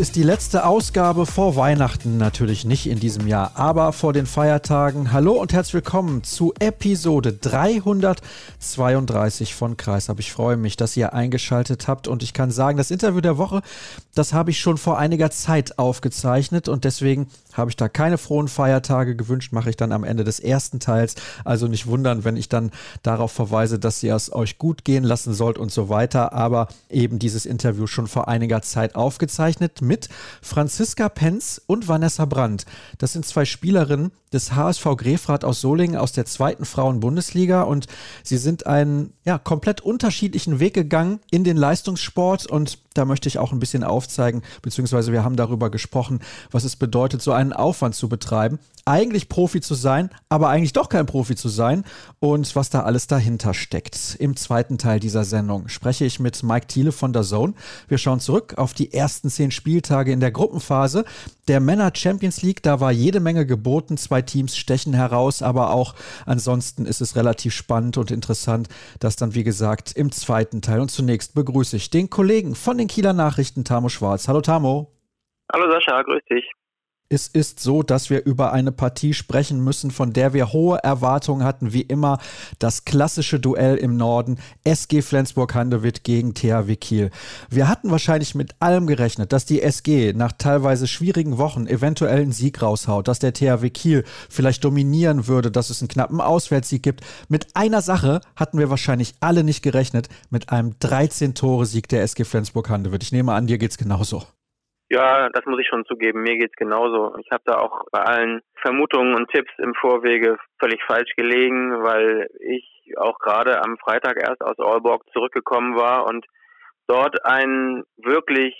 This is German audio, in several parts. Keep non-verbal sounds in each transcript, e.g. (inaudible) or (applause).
Ist die letzte Ausgabe vor Weihnachten, natürlich nicht in diesem Jahr, aber vor den Feiertagen. Hallo und herzlich willkommen zu Episode 332 von Kreisab. Ich freue mich, dass ihr eingeschaltet habt und ich kann sagen, das Interview der Woche, das habe ich schon vor einiger Zeit aufgezeichnet und deswegen habe ich da keine frohen Feiertage gewünscht, mache ich dann am Ende des ersten Teils. Also nicht wundern, wenn ich dann darauf verweise, dass ihr es euch gut gehen lassen sollt und so weiter. Aber eben dieses Interview schon vor einiger Zeit aufgezeichnet mit Franziska Penz und Vanessa Brandt. Das sind zwei Spielerinnen des HSV Grefrath aus Solingen aus der zweiten Frauen-Bundesliga und sie sind einen ja, komplett unterschiedlichen Weg gegangen in den Leistungssport und da möchte ich auch ein bisschen aufzeigen, beziehungsweise wir haben darüber gesprochen, was es bedeutet, so einen Aufwand zu betreiben, eigentlich Profi zu sein, aber eigentlich doch kein Profi zu sein und was da alles dahinter steckt. Im zweiten Teil dieser Sendung spreche ich mit Mike Thiele von der Zone. Wir schauen zurück auf die ersten zehn Spieltage in der Gruppenphase der Männer Champions League. Da war jede Menge geboten. Zwei Teams stechen heraus, aber auch ansonsten ist es relativ spannend und interessant, das dann wie gesagt im zweiten Teil. Und zunächst begrüße ich den Kollegen von den Kieler Nachrichten, Tamo Schwarz. Hallo Tamo. Hallo Sascha, grüß dich. Es ist so, dass wir über eine Partie sprechen müssen, von der wir hohe Erwartungen hatten, wie immer das klassische Duell im Norden, SG Flensburg-Handewitt gegen THW Kiel. Wir hatten wahrscheinlich mit allem gerechnet, dass die SG nach teilweise schwierigen Wochen eventuell einen Sieg raushaut, dass der THW Kiel vielleicht dominieren würde, dass es einen knappen Auswärtssieg gibt. Mit einer Sache hatten wir wahrscheinlich alle nicht gerechnet, mit einem 13-Tore-Sieg der SG Flensburg-Handewitt. Ich nehme an, dir geht's genauso. Ja, das muss ich schon zugeben. Mir geht's genauso. Ich habe da auch bei allen Vermutungen und Tipps im Vorwege völlig falsch gelegen, weil ich auch gerade am Freitag erst aus Aalborg zurückgekommen war und dort einen wirklich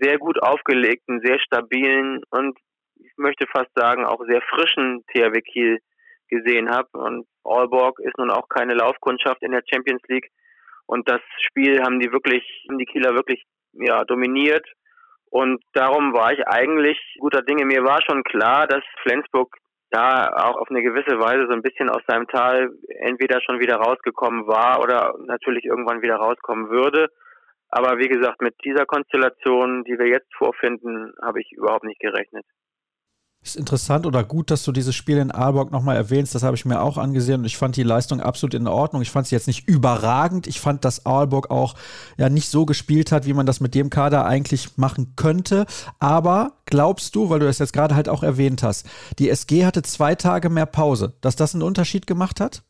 sehr gut aufgelegten, sehr stabilen und ich möchte fast sagen auch sehr frischen THW Kiel gesehen habe. Und Aalborg ist nun auch keine Laufkundschaft in der Champions League. Und das Spiel haben die wirklich, haben die Kieler wirklich ja, dominiert und darum war ich eigentlich guter Dinge. Mir war schon klar, dass Flensburg da auch auf eine gewisse Weise so ein bisschen aus seinem Tal entweder schon wieder rausgekommen war oder natürlich irgendwann wieder rauskommen würde. Aber wie gesagt, mit dieser Konstellation, die wir jetzt vorfinden, habe ich überhaupt nicht gerechnet. Ist interessant oder gut, dass du dieses Spiel in Aalborg nochmal erwähnst. Das habe ich mir auch angesehen und ich fand die Leistung absolut in Ordnung. Ich fand sie jetzt nicht überragend. Ich fand, dass Aalborg auch ja nicht so gespielt hat, wie man das mit dem Kader eigentlich machen könnte. Aber glaubst du, weil du das jetzt gerade halt auch erwähnt hast, die SG hatte zwei Tage mehr Pause, dass das einen Unterschied gemacht hat?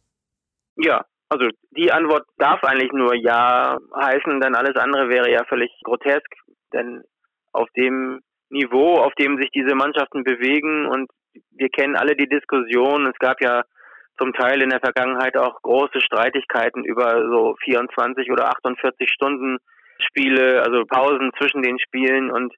Ja, also die Antwort darf eigentlich nur Ja heißen, denn alles andere wäre ja völlig grotesk. Denn auf dem Niveau, auf dem sich diese Mannschaften bewegen. Und wir kennen alle die Diskussion. Es gab ja zum Teil in der Vergangenheit auch große Streitigkeiten über so 24 oder 48 Stunden Spiele, also Pausen zwischen den Spielen. Und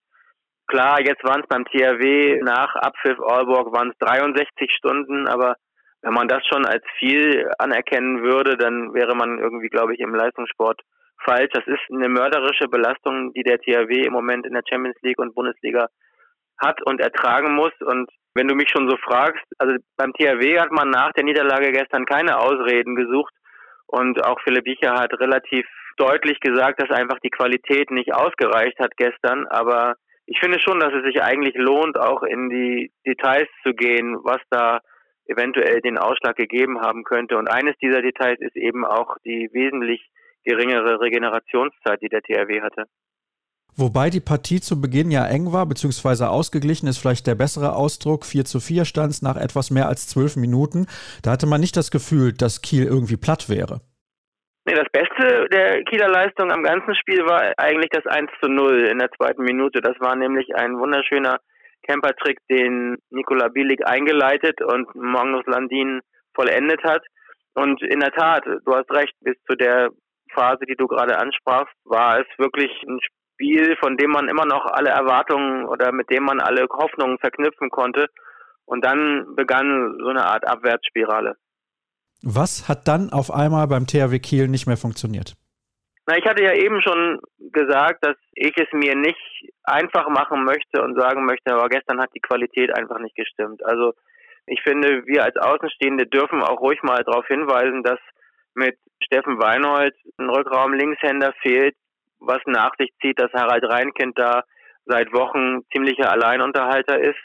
klar, jetzt waren es beim THW nach Abpfiff Aalborg waren es 63 Stunden, aber wenn man das schon als viel anerkennen würde, dann wäre man irgendwie, glaube ich, im Leistungssport falsch. Das ist eine mörderische Belastung, die der THW im Moment in der Champions League und Bundesliga hat und ertragen muss. Und wenn du mich schon so fragst, also beim THW hat man nach der Niederlage gestern keine Ausreden gesucht. Und auch Philipp Bicher hat relativ deutlich gesagt, dass einfach die Qualität nicht ausgereicht hat gestern. Aber ich finde schon, dass es sich eigentlich lohnt, auch in die Details zu gehen, was da eventuell den Ausschlag gegeben haben könnte. Und eines dieser Details ist eben auch die wesentlich geringere Regenerationszeit, die der THW hatte. Wobei die Partie zu Beginn ja eng war, beziehungsweise ausgeglichen ist vielleicht der bessere Ausdruck. 4 zu 4 stand es nach etwas mehr als zwölf Minuten. Da hatte man nicht das Gefühl, dass Kiel irgendwie platt wäre. Nee, das Beste der Kieler Leistung am ganzen Spiel war eigentlich das 1 zu 0 in der zweiten Minute. Das war nämlich ein wunderschöner Campertrick, den Nikola Bielik eingeleitet und Magnus Landin vollendet hat. Und in der Tat, du hast recht, bis zu der Phase, die du gerade ansprachst, war es wirklich ein Spiel, von dem man immer noch alle Erwartungen oder mit dem man alle Hoffnungen verknüpfen konnte. Und dann begann so eine Art Abwärtsspirale. Was hat dann auf einmal beim THW Kiel nicht mehr funktioniert? Na, ich hatte ja eben schon gesagt, dass ich es mir nicht einfach machen möchte und sagen möchte, aber gestern hat die Qualität einfach nicht gestimmt. Also ich finde, wir als Außenstehende dürfen auch ruhig mal darauf hinweisen, dass mit Steffen Weinhold ein Rückraum Linkshänder fehlt, was nach sich zieht, dass Harald Reinkind da seit Wochen ziemlicher Alleinunterhalter ist,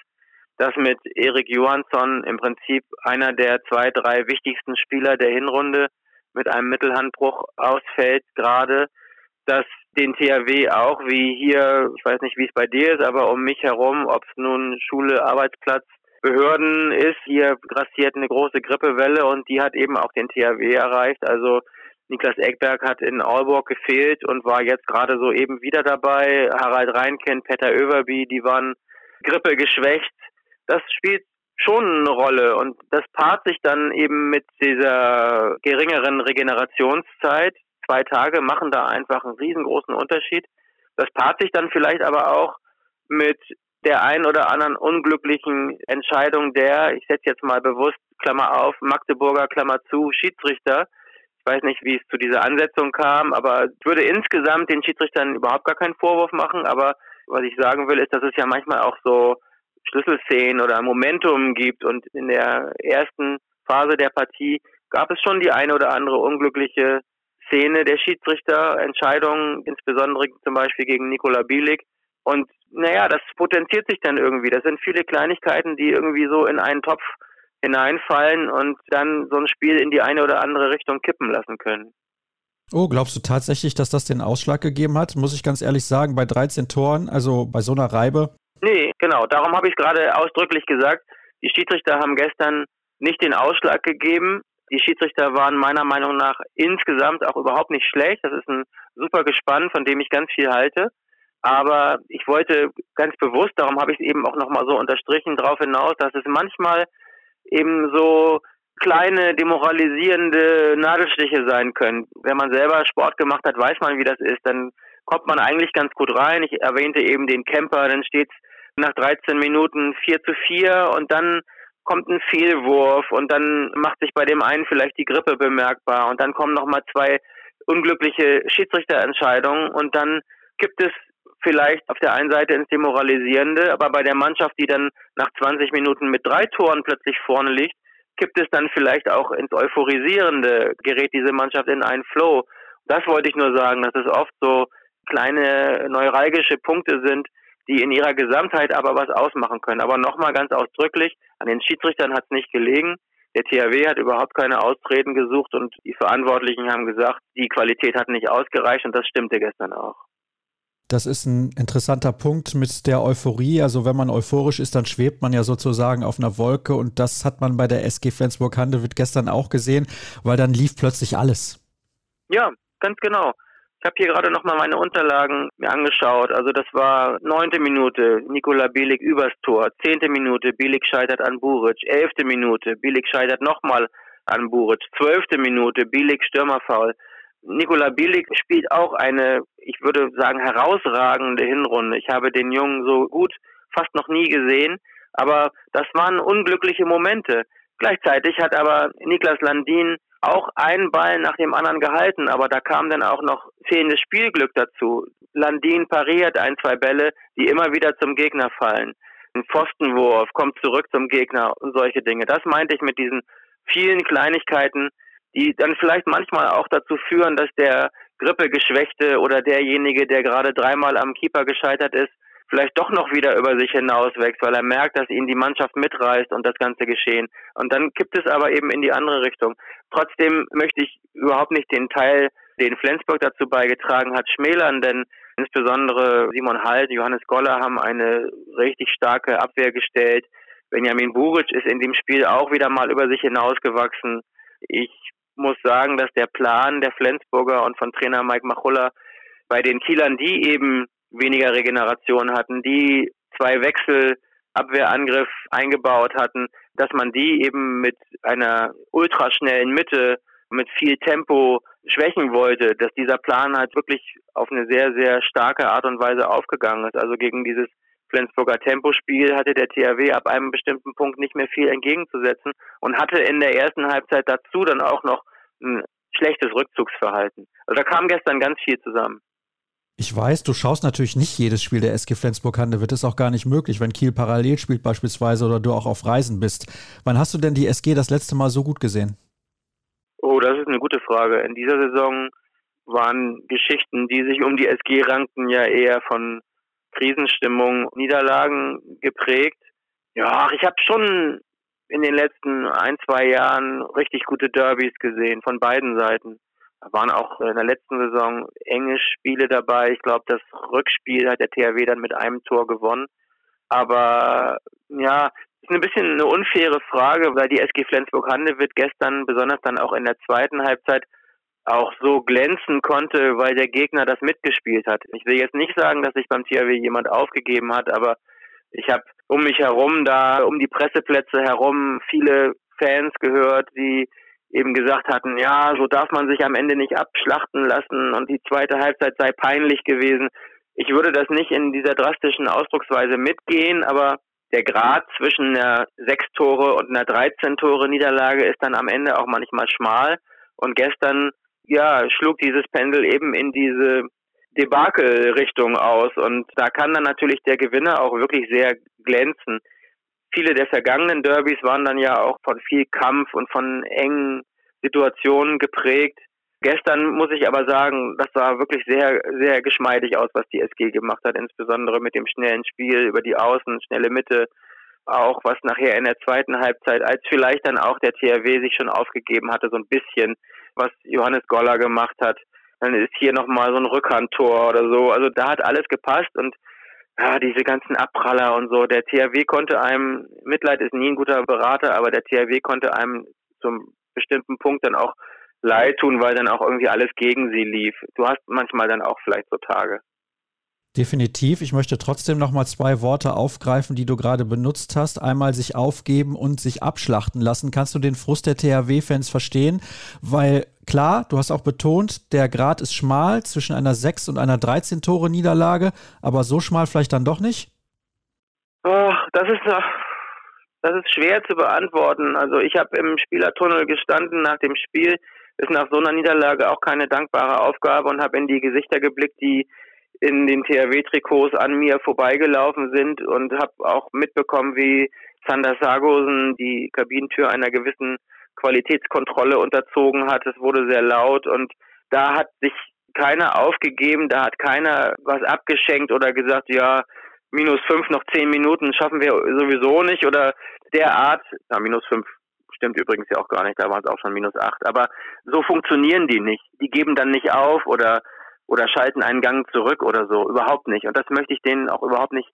dass mit Erik Johansson im Prinzip einer der zwei, drei wichtigsten Spieler der Hinrunde mit einem Mittelhandbruch ausfällt gerade, dass den THW auch wie hier, ich weiß nicht, wie es bei dir ist, aber um mich herum, ob es nun Schule, Arbeitsplatz, Behörden ist, hier grassiert eine große Grippewelle und die hat eben auch den THW erreicht. Also Niklas Eckberg hat in Aalborg gefehlt und war jetzt gerade so eben wieder dabei. Harald Reinkind, Peter Överby, die waren Grippe geschwächt. Das spielt schon eine Rolle und das paart sich dann eben mit dieser geringeren Regenerationszeit. Zwei Tage machen da einfach einen riesengroßen Unterschied. Das paart sich dann vielleicht aber auch mit der ein oder anderen unglücklichen Entscheidung der, ich setze jetzt mal bewusst Klammer auf, Magdeburger Klammer zu, Schiedsrichter, ich weiß nicht, wie es zu dieser Ansetzung kam, aber ich würde insgesamt den Schiedsrichtern überhaupt gar keinen Vorwurf machen. Aber was ich sagen will, ist, dass es ja manchmal auch so Schlüsselszenen oder Momentum gibt. Und in der ersten Phase der Partie gab es schon die eine oder andere unglückliche Szene der Schiedsrichterentscheidungen, insbesondere zum Beispiel gegen Nikola Bielik. Und naja, das potenziert sich dann irgendwie. Das sind viele Kleinigkeiten, die irgendwie so in einen Topf hineinfallen und dann so ein Spiel in die eine oder andere Richtung kippen lassen können. Oh, glaubst du tatsächlich, dass das den Ausschlag gegeben hat? Muss ich ganz ehrlich sagen, bei 13 Toren, also bei so einer Reibe? Nee, genau. Darum habe ich gerade ausdrücklich gesagt. Die Schiedsrichter haben gestern nicht den Ausschlag gegeben. Die Schiedsrichter waren meiner Meinung nach insgesamt auch überhaupt nicht schlecht. Das ist ein super Gespann, von dem ich ganz viel halte. Aber ich wollte ganz bewusst, darum habe ich es eben auch nochmal so unterstrichen, darauf hinaus, dass es manchmal eben so kleine demoralisierende Nadelstiche sein können. Wenn man selber Sport gemacht hat, weiß man, wie das ist. Dann kommt man eigentlich ganz gut rein. Ich erwähnte eben den Camper, dann steht nach 13 Minuten 4 zu 4 und dann kommt ein Fehlwurf und dann macht sich bei dem einen vielleicht die Grippe bemerkbar und dann kommen nochmal zwei unglückliche Schiedsrichterentscheidungen und dann gibt es vielleicht auf der einen Seite ins Demoralisierende, aber bei der Mannschaft, die dann nach 20 Minuten mit drei Toren plötzlich vorne liegt, kippt es dann vielleicht auch ins Euphorisierende, gerät diese Mannschaft in einen Flow. Das wollte ich nur sagen, dass es oft so kleine neuralgische Punkte sind, die in ihrer Gesamtheit aber was ausmachen können. Aber nochmal ganz ausdrücklich, an den Schiedsrichtern hat es nicht gelegen. Der THW hat überhaupt keine Ausreden gesucht und die Verantwortlichen haben gesagt, die Qualität hat nicht ausgereicht und das stimmte gestern auch. Das ist ein interessanter Punkt mit der Euphorie. Also wenn man euphorisch ist, dann schwebt man ja sozusagen auf einer Wolke und das hat man bei der SG Flensburg-Handewitt gestern auch gesehen, weil dann lief plötzlich alles. Ja, ganz genau. Ich habe hier gerade nochmal meine Unterlagen mir angeschaut. Also das war neunte Minute, Nikola Bielik übers Tor. Zehnte Minute, Bielik scheitert an Buric. Elfte Minute, Bielik scheitert nochmal an Buric. Zwölfte Minute, Bielik Stürmerfaul. Nikola Bielik spielt auch eine, ich würde sagen, herausragende Hinrunde. Ich habe den Jungen so gut fast noch nie gesehen, aber das waren unglückliche Momente. Gleichzeitig hat aber Niklas Landin auch einen Ball nach dem anderen gehalten, aber da kam dann auch noch fehlendes Spielglück dazu. Landin pariert ein, zwei Bälle, die immer wieder zum Gegner fallen. Ein Pfostenwurf kommt zurück zum Gegner und solche Dinge. Das meinte ich mit diesen vielen Kleinigkeiten, die dann vielleicht manchmal auch dazu führen, dass der Grippegeschwächte oder derjenige, der gerade dreimal am Keeper gescheitert ist, vielleicht doch noch wieder über sich hinauswächst, weil er merkt, dass ihn die Mannschaft mitreißt und das ganze Geschehen. Und dann kippt es aber eben in die andere Richtung. Trotzdem möchte ich überhaupt nicht den Teil, den Flensburg dazu beigetragen hat, schmälern, denn insbesondere Simon Halt, Johannes Goller haben eine richtig starke Abwehr gestellt. Benjamin Buric ist in dem Spiel auch wieder mal über sich hinausgewachsen. Ich muss sagen, dass der Plan der Flensburger und von Trainer Mike Machulla bei den Kielern, die eben weniger Regeneration hatten, die zwei Wechsel Abwehrangriff eingebaut hatten, dass man die eben mit einer ultraschnellen Mitte, mit viel Tempo schwächen wollte, dass dieser Plan halt wirklich auf eine sehr, sehr starke Art und Weise aufgegangen ist. Also gegen dieses Flensburger Tempospiel hatte der THW ab einem bestimmten Punkt nicht mehr viel entgegenzusetzen und hatte in der ersten Halbzeit dazu dann auch noch ein schlechtes Rückzugsverhalten. Also da kam gestern ganz viel zusammen. Ich weiß, du schaust natürlich nicht jedes Spiel der SG Flensburg-Handewitt. Ist auch gar nicht möglich, wenn Kiel parallel spielt beispielsweise oder du auch auf Reisen bist. Wann hast du denn die SG das letzte Mal so gut gesehen? Oh, das ist eine gute Frage. In dieser Saison waren Geschichten, die sich um die SG rankten, ja eher von Krisenstimmung, Niederlagen geprägt. Ja, ich habe schon in den letzten ein, zwei Jahren richtig gute Derbys gesehen von beiden Seiten. Da waren auch in der letzten Saison enge Spiele dabei. Ich glaube, das Rückspiel hat der THW dann mit einem Tor gewonnen. Aber ja, ist ein bisschen eine unfaire Frage, weil die SG Flensburg-Handewitt gestern, besonders dann auch in der zweiten Halbzeit, auch so glänzen konnte, weil der Gegner das mitgespielt hat. Ich will jetzt nicht sagen, dass sich beim THW jemand aufgegeben hat, aber ich habe um mich herum da, um die Presseplätze herum viele Fans gehört, die eben gesagt hatten, ja, so darf man sich am Ende nicht abschlachten lassen und die zweite Halbzeit sei peinlich gewesen. Ich würde das nicht in dieser drastischen Ausdrucksweise mitgehen, aber der Grad zwischen einer sechs Tore und einer 13 Tore Niederlage ist dann am Ende auch manchmal schmal. Und gestern, ja, schlug dieses Pendel eben in diese Debakel-Richtung aus. Und da kann dann natürlich der Gewinner auch wirklich sehr glänzen viele der vergangenen Derbys waren dann ja auch von viel Kampf und von engen Situationen geprägt. Gestern muss ich aber sagen, das sah wirklich sehr, sehr geschmeidig aus, was die SG gemacht hat, insbesondere mit dem schnellen Spiel über die Außen, schnelle Mitte, auch was nachher in der zweiten Halbzeit, als vielleicht dann auch der THW sich schon aufgegeben hatte, so ein bisschen, was Johannes Goller gemacht hat. Dann ist hier nochmal so ein Rückhandtor oder so. Also da hat alles gepasst und ja, diese ganzen Abpraller und so. Der THW konnte einem, Mitleid ist nie ein guter Berater, aber der THW konnte einem zum bestimmten Punkt dann auch leid tun, weil dann auch irgendwie alles gegen sie lief. Du hast manchmal dann auch vielleicht so Tage. Definitiv. Ich möchte trotzdem noch mal zwei Worte aufgreifen, die du gerade benutzt hast. Einmal sich aufgeben und sich abschlachten lassen. Kannst du den Frust der THW-Fans verstehen? Weil klar, du hast auch betont, der Grad ist schmal zwischen einer 6 und einer 13 Tore Niederlage, aber so schmal vielleicht dann doch nicht? Oh, das ist das ist schwer zu beantworten. Also ich habe im Spielertunnel gestanden nach dem Spiel. Ist nach so einer Niederlage auch keine dankbare Aufgabe und habe in die Gesichter geblickt, die in den THW-Trikots an mir vorbeigelaufen sind und habe auch mitbekommen, wie Sander Sargosen die Kabinentür einer gewissen Qualitätskontrolle unterzogen hat. Es wurde sehr laut und da hat sich keiner aufgegeben, da hat keiner was abgeschenkt oder gesagt, ja, minus fünf noch zehn Minuten schaffen wir sowieso nicht oder derart, ja, minus fünf stimmt übrigens ja auch gar nicht, da waren es auch schon minus acht, aber so funktionieren die nicht. Die geben dann nicht auf oder oder schalten einen Gang zurück oder so. Überhaupt nicht. Und das möchte ich denen auch überhaupt nicht,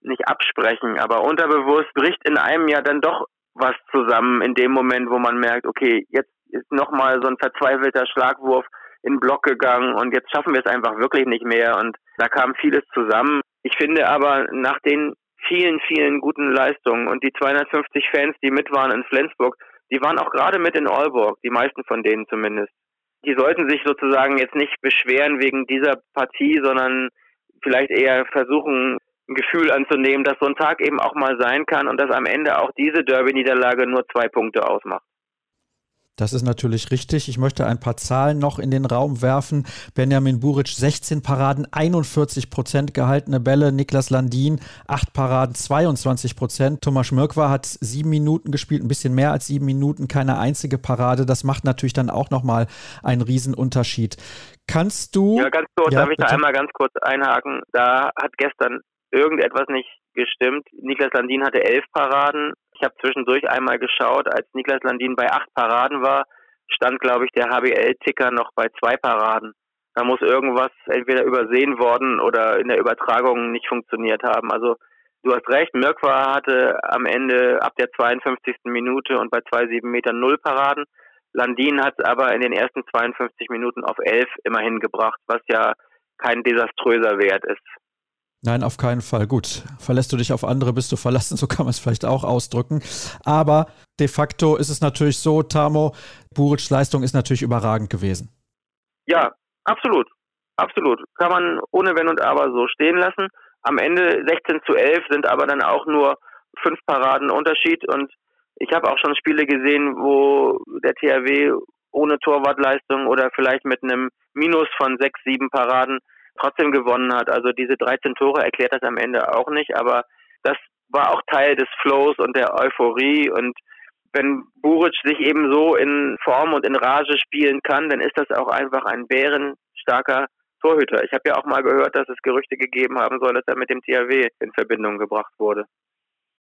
nicht absprechen. Aber unterbewusst bricht in einem ja dann doch was zusammen in dem Moment, wo man merkt, okay, jetzt ist nochmal so ein verzweifelter Schlagwurf in den Block gegangen und jetzt schaffen wir es einfach wirklich nicht mehr. Und da kam vieles zusammen. Ich finde aber nach den vielen, vielen guten Leistungen und die 250 Fans, die mit waren in Flensburg, die waren auch gerade mit in Aalborg, die meisten von denen zumindest die sollten sich sozusagen jetzt nicht beschweren wegen dieser Partie, sondern vielleicht eher versuchen, ein Gefühl anzunehmen, dass so ein Tag eben auch mal sein kann und dass am Ende auch diese Derby-Niederlage nur zwei Punkte ausmacht. Das ist natürlich richtig. Ich möchte ein paar Zahlen noch in den Raum werfen. Benjamin Buric 16 Paraden, 41 Prozent gehaltene Bälle. Niklas Landin 8 Paraden, 22 Prozent. Thomas Schmirkwa hat sieben Minuten gespielt, ein bisschen mehr als sieben Minuten, keine einzige Parade. Das macht natürlich dann auch nochmal einen Riesenunterschied. Kannst du. Ja, ganz kurz, ja, darf ich bitte? da einmal ganz kurz einhaken? Da hat gestern irgendetwas nicht gestimmt. Niklas Landin hatte elf Paraden, ich habe zwischendurch einmal geschaut, als Niklas Landin bei acht Paraden war, stand, glaube ich, der HBL-Ticker noch bei zwei Paraden. Da muss irgendwas entweder übersehen worden oder in der Übertragung nicht funktioniert haben. Also du hast recht, Mirkwa hatte am Ende ab der 52. Minute und bei zwei sieben Metern null Paraden. Landin hat es aber in den ersten 52 Minuten auf elf immerhin gebracht, was ja kein desaströser Wert ist. Nein, auf keinen Fall. Gut, verlässt du dich auf andere, bist du verlassen, (laughs) so kann man es vielleicht auch ausdrücken. Aber de facto ist es natürlich so, Tamo, Buric's Leistung ist natürlich überragend gewesen. Ja, absolut. Absolut. Kann man ohne Wenn und Aber so stehen lassen. am Ende 16 zu 11 sind aber dann auch nur fünf Paraden Unterschied und ich habe auch schon Spiele gesehen, wo der THW ohne Torwartleistung oder vielleicht mit einem Minus von sechs, sieben Paraden trotzdem gewonnen hat. Also diese 13 Tore erklärt das am Ende auch nicht, aber das war auch Teil des Flows und der Euphorie und wenn Buric sich eben so in Form und in Rage spielen kann, dann ist das auch einfach ein bärenstarker Torhüter. Ich habe ja auch mal gehört, dass es Gerüchte gegeben haben soll, dass er mit dem THW in Verbindung gebracht wurde.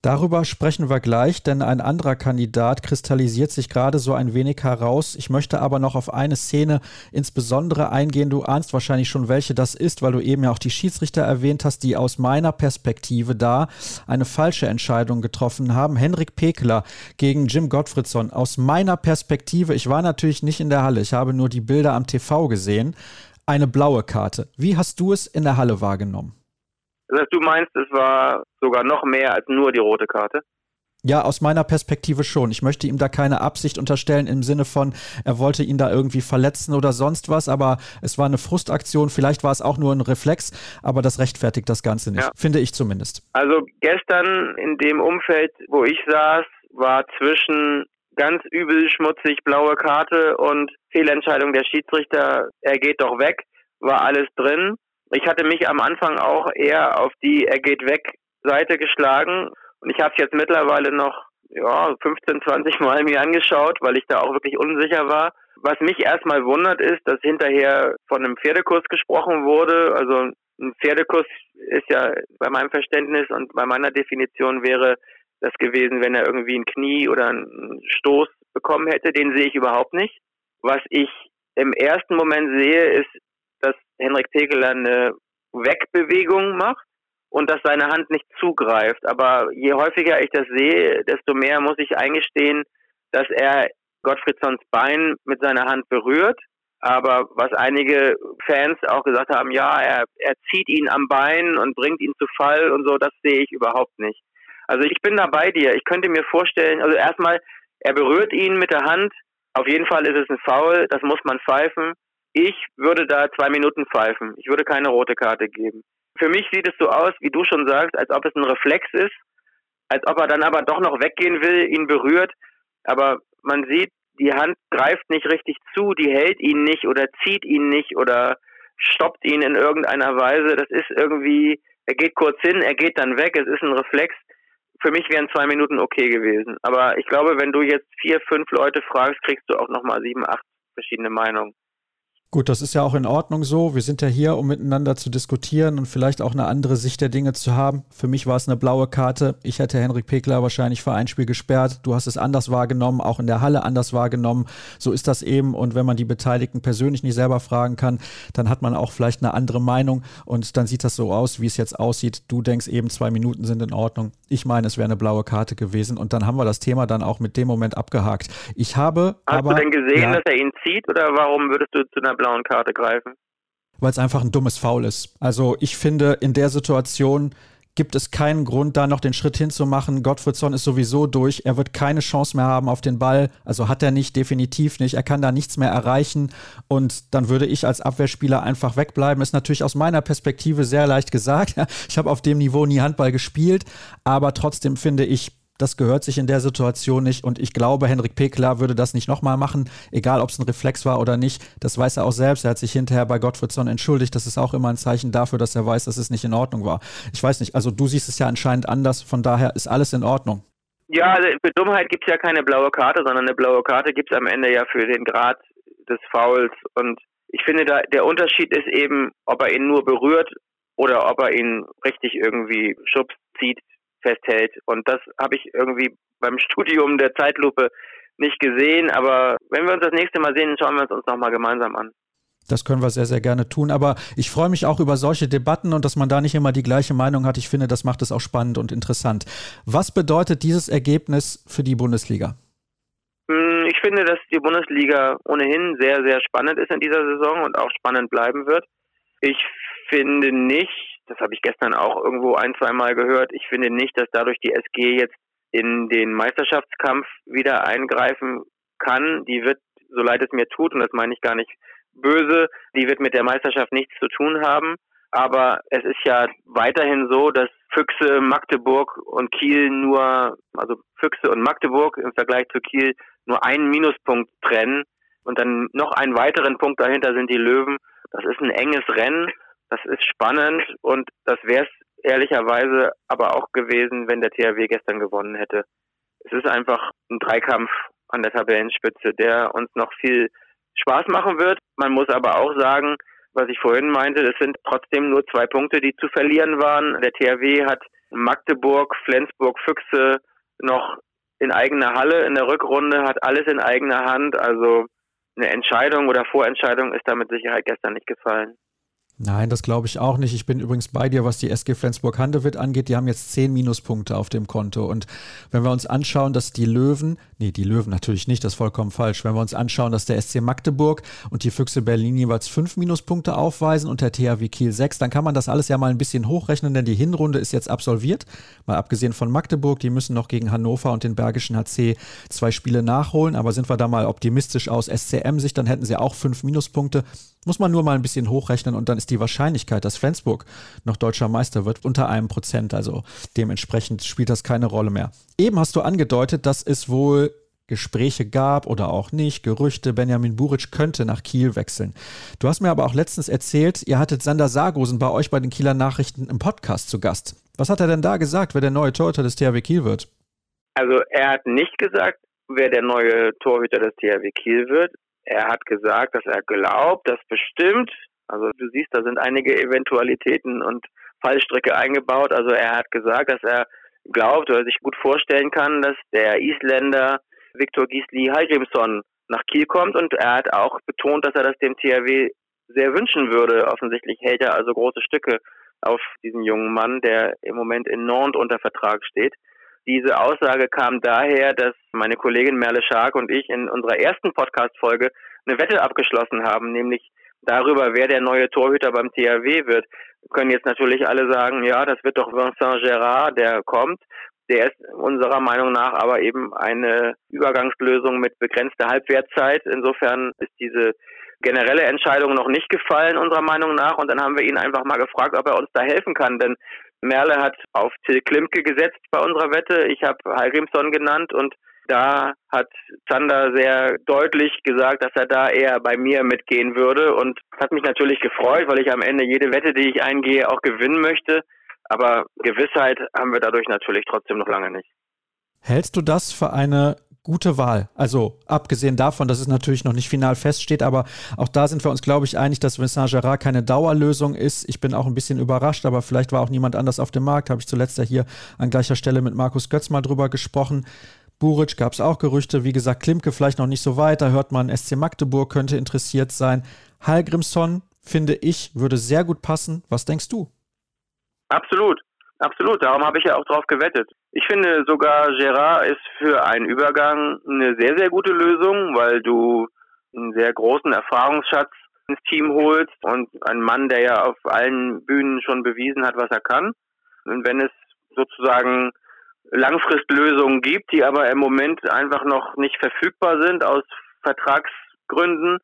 Darüber sprechen wir gleich, denn ein anderer Kandidat kristallisiert sich gerade so ein wenig heraus. Ich möchte aber noch auf eine Szene insbesondere eingehen. Du ahnst wahrscheinlich schon, welche das ist, weil du eben ja auch die Schiedsrichter erwähnt hast, die aus meiner Perspektive da eine falsche Entscheidung getroffen haben. Henrik Pekler gegen Jim Gottfriedson. Aus meiner Perspektive, ich war natürlich nicht in der Halle, ich habe nur die Bilder am TV gesehen, eine blaue Karte. Wie hast du es in der Halle wahrgenommen? Das heißt, du meinst, es war sogar noch mehr als nur die rote Karte? Ja, aus meiner Perspektive schon. Ich möchte ihm da keine Absicht unterstellen im Sinne von, er wollte ihn da irgendwie verletzen oder sonst was, aber es war eine Frustaktion. Vielleicht war es auch nur ein Reflex, aber das rechtfertigt das Ganze nicht, ja. finde ich zumindest. Also gestern in dem Umfeld, wo ich saß, war zwischen ganz übel schmutzig blaue Karte und Fehlentscheidung der Schiedsrichter, er geht doch weg, war alles drin. Ich hatte mich am Anfang auch eher auf die Er geht weg Seite geschlagen und ich habe es jetzt mittlerweile noch ja, 15, 20 Mal mir angeschaut, weil ich da auch wirklich unsicher war. Was mich erstmal wundert ist, dass hinterher von einem Pferdekurs gesprochen wurde. Also ein Pferdekuss ist ja bei meinem Verständnis und bei meiner Definition wäre das gewesen, wenn er irgendwie ein Knie oder einen Stoß bekommen hätte. Den sehe ich überhaupt nicht. Was ich im ersten Moment sehe, ist Henrik Pekeler eine Wegbewegung macht und dass seine Hand nicht zugreift. Aber je häufiger ich das sehe, desto mehr muss ich eingestehen, dass er Gottfriedsons Bein mit seiner Hand berührt. Aber was einige Fans auch gesagt haben, ja, er, er zieht ihn am Bein und bringt ihn zu Fall und so, das sehe ich überhaupt nicht. Also ich bin da bei dir. Ich könnte mir vorstellen, also erstmal, er berührt ihn mit der Hand. Auf jeden Fall ist es ein Foul, das muss man pfeifen. Ich würde da zwei Minuten pfeifen. Ich würde keine rote Karte geben. Für mich sieht es so aus, wie du schon sagst, als ob es ein Reflex ist, als ob er dann aber doch noch weggehen will, ihn berührt. Aber man sieht, die Hand greift nicht richtig zu, die hält ihn nicht oder zieht ihn nicht oder stoppt ihn in irgendeiner Weise. Das ist irgendwie, er geht kurz hin, er geht dann weg, es ist ein Reflex. Für mich wären zwei Minuten okay gewesen. Aber ich glaube, wenn du jetzt vier, fünf Leute fragst, kriegst du auch nochmal sieben, acht verschiedene Meinungen. Gut, das ist ja auch in Ordnung so. Wir sind ja hier, um miteinander zu diskutieren und vielleicht auch eine andere Sicht der Dinge zu haben. Für mich war es eine blaue Karte. Ich hätte Henrik Pekler wahrscheinlich für ein Spiel gesperrt. Du hast es anders wahrgenommen, auch in der Halle anders wahrgenommen. So ist das eben. Und wenn man die Beteiligten persönlich nicht selber fragen kann, dann hat man auch vielleicht eine andere Meinung. Und dann sieht das so aus, wie es jetzt aussieht. Du denkst eben, zwei Minuten sind in Ordnung. Ich meine, es wäre eine blaue Karte gewesen. Und dann haben wir das Thema dann auch mit dem Moment abgehakt. Ich habe. Hast aber, du denn gesehen, ja, dass er ihn zieht oder warum würdest du zu einer blauen Karte greifen? Weil es einfach ein dummes Foul ist. Also ich finde, in der Situation gibt es keinen Grund, da noch den Schritt hinzumachen. Gottfriedson ist sowieso durch. Er wird keine Chance mehr haben auf den Ball. Also hat er nicht, definitiv nicht. Er kann da nichts mehr erreichen. Und dann würde ich als Abwehrspieler einfach wegbleiben. Ist natürlich aus meiner Perspektive sehr leicht gesagt. (laughs) Ich habe auf dem Niveau nie Handball gespielt. Aber trotzdem finde ich, das gehört sich in der Situation nicht. Und ich glaube, Henrik Pekler würde das nicht nochmal machen, egal ob es ein Reflex war oder nicht. Das weiß er auch selbst. Er hat sich hinterher bei Gottfriedson entschuldigt. Das ist auch immer ein Zeichen dafür, dass er weiß, dass es nicht in Ordnung war. Ich weiß nicht, also du siehst es ja anscheinend anders. Von daher ist alles in Ordnung. Ja, also für Dummheit gibt es ja keine blaue Karte, sondern eine blaue Karte gibt es am Ende ja für den Grad des Fouls. Und ich finde, da der Unterschied ist eben, ob er ihn nur berührt oder ob er ihn richtig irgendwie schubst, zieht, festhält. Und das habe ich irgendwie beim (laughs) Studium der Zeitlupe nicht gesehen. Aber wenn wir uns das nächste Mal sehen, schauen wir es uns nochmal gemeinsam an. Das können wir sehr, sehr gerne tun. Aber ich freue mich auch über solche Debatten und dass man da nicht immer die gleiche Meinung hat. Ich finde, das macht es auch spannend und interessant. Was bedeutet dieses Ergebnis für die Bundesliga? Hm, ich finde, dass die Bundesliga ohnehin sehr, sehr spannend ist in dieser Saison und auch spannend bleiben wird. Ich finde nicht, das habe ich gestern auch irgendwo ein, zwei Mal gehört. Ich finde nicht, dass dadurch die SG jetzt in den Meisterschaftskampf wieder eingreifen kann. Die wird, so leid es mir tut, und das meine ich gar nicht böse, die wird mit der Meisterschaft nichts zu tun haben. Aber es ist ja weiterhin so, dass Füchse, Magdeburg und Kiel nur, also Füchse und Magdeburg im Vergleich zu Kiel nur einen Minuspunkt trennen und dann noch einen weiteren Punkt dahinter sind die Löwen. Das ist ein enges Rennen, das ist spannend und das wäre es ehrlicherweise aber auch gewesen, wenn der THW gestern gewonnen hätte. Es ist einfach ein Dreikampf an der Tabellenspitze, der uns noch viel Spaß machen wird. Man muss aber auch sagen, was ich vorhin meinte, es sind trotzdem nur zwei Punkte, die zu verlieren waren. Der THW hat Magdeburg, Flensburg, Füchse noch in eigener Halle in der Rückrunde, hat alles in eigener Hand. Also eine Entscheidung oder Vorentscheidung ist da mit Sicherheit gestern nicht gefallen. Nein, das glaube ich auch nicht. Ich bin übrigens bei dir, was die SG Flensburg-Handewitt angeht. Die haben jetzt zehn Minuspunkte auf dem Konto. Und wenn wir uns anschauen, dass die Löwen, nee, die Löwen natürlich nicht, das ist vollkommen falsch. Wenn wir uns anschauen, dass der SC Magdeburg und die Füchse Berlin jeweils fünf Minuspunkte aufweisen und der THW Kiel sechs, dann kann man das alles ja mal ein bisschen hochrechnen, denn die Hinrunde ist jetzt absolviert. Mal abgesehen von Magdeburg, die müssen noch gegen Hannover und den Bergischen HC zwei Spiele nachholen. Aber sind wir da mal optimistisch aus SCM-Sicht, dann hätten sie auch fünf Minuspunkte. Muss man nur mal ein bisschen hochrechnen und dann ist die Wahrscheinlichkeit, dass Flensburg noch deutscher Meister wird, unter einem Prozent. Also dementsprechend spielt das keine Rolle mehr. Eben hast du angedeutet, dass es wohl Gespräche gab oder auch nicht, Gerüchte, Benjamin Buric könnte nach Kiel wechseln. Du hast mir aber auch letztens erzählt, ihr hattet Sander Sargosen bei euch bei den Kieler Nachrichten im Podcast zu Gast. Was hat er denn da gesagt, wer der neue Torhüter des THW Kiel wird? Also er hat nicht gesagt, wer der neue Torhüter des THW Kiel wird. Er hat gesagt, dass er glaubt, dass bestimmt, also du siehst, da sind einige Eventualitäten und Fallstricke eingebaut. Also er hat gesagt, dass er glaubt oder sich gut vorstellen kann, dass der Isländer Viktor Gisli Hallgrimsson nach Kiel kommt und er hat auch betont, dass er das dem THW sehr wünschen würde. Offensichtlich hält er also große Stücke auf diesen jungen Mann, der im Moment in Nantes unter Vertrag steht. Diese Aussage kam daher, dass meine Kollegin Merle Schark und ich in unserer ersten Podcast-Folge eine Wette abgeschlossen haben, nämlich darüber, wer der neue Torhüter beim THW wird. Wir können jetzt natürlich alle sagen, ja, das wird doch Vincent Gerard, der kommt. Der ist unserer Meinung nach aber eben eine Übergangslösung mit begrenzter Halbwertzeit. Insofern ist diese generelle Entscheidung noch nicht gefallen, unserer Meinung nach. Und dann haben wir ihn einfach mal gefragt, ob er uns da helfen kann. Denn Merle hat auf Till Klimke gesetzt bei unserer Wette. Ich habe Heilgrimsson genannt und da hat Zander sehr deutlich gesagt, dass er da eher bei mir mitgehen würde und hat mich natürlich gefreut, weil ich am Ende jede Wette, die ich eingehe, auch gewinnen möchte. Aber Gewissheit haben wir dadurch natürlich trotzdem noch lange nicht. Hältst du das für eine gute Wahl. Also abgesehen davon, dass es natürlich noch nicht final feststeht, aber auch da sind wir uns, glaube ich, einig, dass Vincent Gerard keine Dauerlösung ist. Ich bin auch ein bisschen überrascht, aber vielleicht war auch niemand anders auf dem Markt. Habe ich zuletzt ja hier an gleicher Stelle mit Markus Götz mal drüber gesprochen. Buric gab es auch Gerüchte. Wie gesagt, Klimke vielleicht noch nicht so weit. Da hört man, SC Magdeburg könnte interessiert sein. Hallgrimsson, finde ich, würde sehr gut passen. Was denkst du? Absolut. Absolut, darum habe ich ja auch drauf gewettet. Ich finde sogar Gerard ist für einen Übergang eine sehr, sehr gute Lösung, weil du einen sehr großen Erfahrungsschatz ins Team holst und ein Mann, der ja auf allen Bühnen schon bewiesen hat, was er kann. Und wenn es sozusagen Langfristlösungen gibt, die aber im Moment einfach noch nicht verfügbar sind aus Vertragsgründen,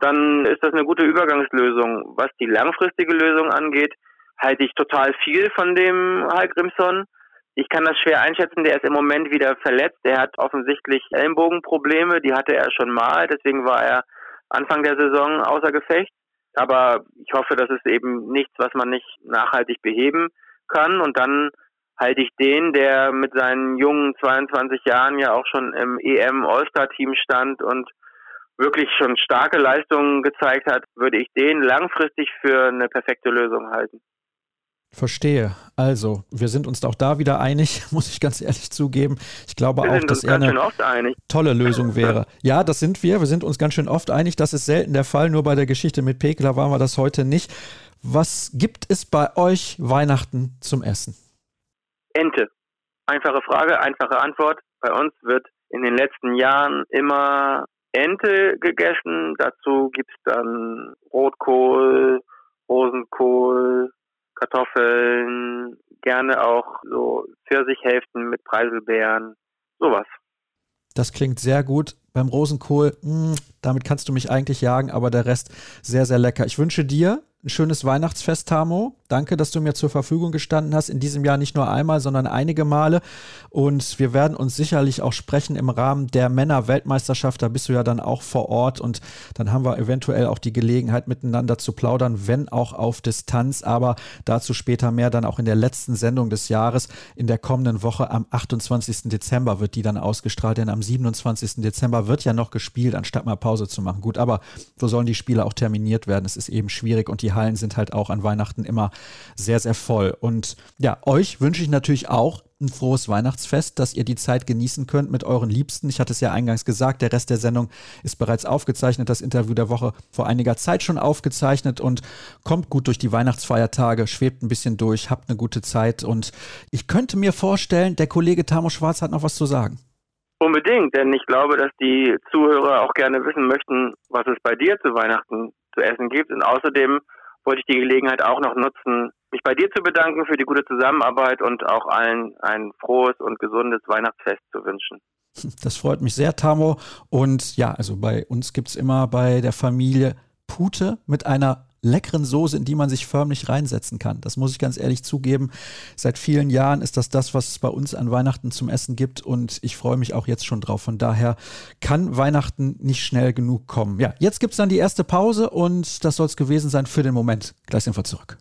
dann ist das eine gute Übergangslösung. Was die langfristige Lösung angeht, halte ich total viel von dem Hulk Grimson. Ich kann das schwer einschätzen, der ist im Moment wieder verletzt. Der hat offensichtlich Ellenbogenprobleme, die hatte er schon mal, deswegen war er Anfang der Saison außer Gefecht. Aber ich hoffe, das ist eben nichts, was man nicht nachhaltig beheben kann. Und dann halte ich den, der mit seinen jungen 22 Jahren ja auch schon im EM All-Star-Team stand und wirklich schon starke Leistungen gezeigt hat, würde ich den langfristig für eine perfekte Lösung halten. Verstehe. Also, wir sind uns auch da wieder einig, (laughs) muss ich ganz ehrlich zugeben. Ich glaube wir auch, dass er eine tolle Lösung wäre. (laughs) Ja, das sind wir. Wir sind uns ganz schön oft einig. Das ist selten der Fall. Nur bei der Geschichte mit Pekler waren wir das heute nicht. Was gibt es bei euch Weihnachten zum Essen? Ente. Einfache Frage, einfache Antwort. Bei uns wird in den letzten Jahren immer Ente gegessen. Dazu gibt es dann Rotkohl, Rosenkohl, Kartoffeln, gerne auch so Pfirsichhälften mit Preiselbeeren, sowas. Das klingt sehr gut. Beim Rosenkohl, mh, hm, damit kannst du mich eigentlich jagen, aber der Rest sehr, sehr lecker. Ich wünsche dir ein schönes Weihnachtsfest, Tamo. Danke, dass du mir zur Verfügung gestanden hast. In diesem Jahr nicht nur einmal, sondern einige Male. Und wir werden uns sicherlich auch sprechen im Rahmen der Männer-Weltmeisterschaft. Da bist du ja dann auch vor Ort und dann haben wir eventuell auch die Gelegenheit, miteinander zu plaudern, wenn auch auf Distanz. Aber dazu später mehr dann auch in der letzten Sendung des Jahres. In der kommenden Woche am 28. Dezember wird die dann ausgestrahlt, denn am 27. Dezember wird ja noch gespielt, anstatt mal Pause zu machen. Gut, aber wo sollen die Spiele auch terminiert werden? Es ist eben schwierig und die Hallen sind halt auch an Weihnachten immer sehr, sehr voll. Und ja, euch wünsche ich natürlich auch ein frohes Weihnachtsfest, dass ihr die Zeit genießen könnt mit euren Liebsten. Ich hatte es ja eingangs gesagt, der Rest der Sendung ist bereits aufgezeichnet, das Interview der Woche vor einiger Zeit schon aufgezeichnet und kommt gut durch die Weihnachtsfeiertage, schwebt ein bisschen durch, habt eine gute Zeit und ich könnte mir vorstellen, der Kollege Tamo Schwarz hat noch was zu sagen. Unbedingt, denn ich glaube, dass die Zuhörer auch gerne wissen möchten, was es bei dir zu Weihnachten zu essen gibt und außerdem wollte ich die Gelegenheit auch noch nutzen, mich bei dir zu bedanken für die gute Zusammenarbeit und auch allen ein frohes und gesundes Weihnachtsfest zu wünschen. (laughs) Das freut mich sehr, Tamo. Und ja, also bei uns gibt es immer bei der Familie Pute mit einer leckeren Soße, in die man sich förmlich reinsetzen kann. Das muss ich ganz ehrlich zugeben. Seit vielen Jahren ist das das, was es bei uns an Weihnachten zum Essen gibt und ich freue mich auch jetzt schon drauf. Von daher kann Weihnachten nicht schnell genug kommen. Ja, jetzt gibt es dann die erste Pause und das soll es gewesen sein für den Moment. Gleich sind wir zurück.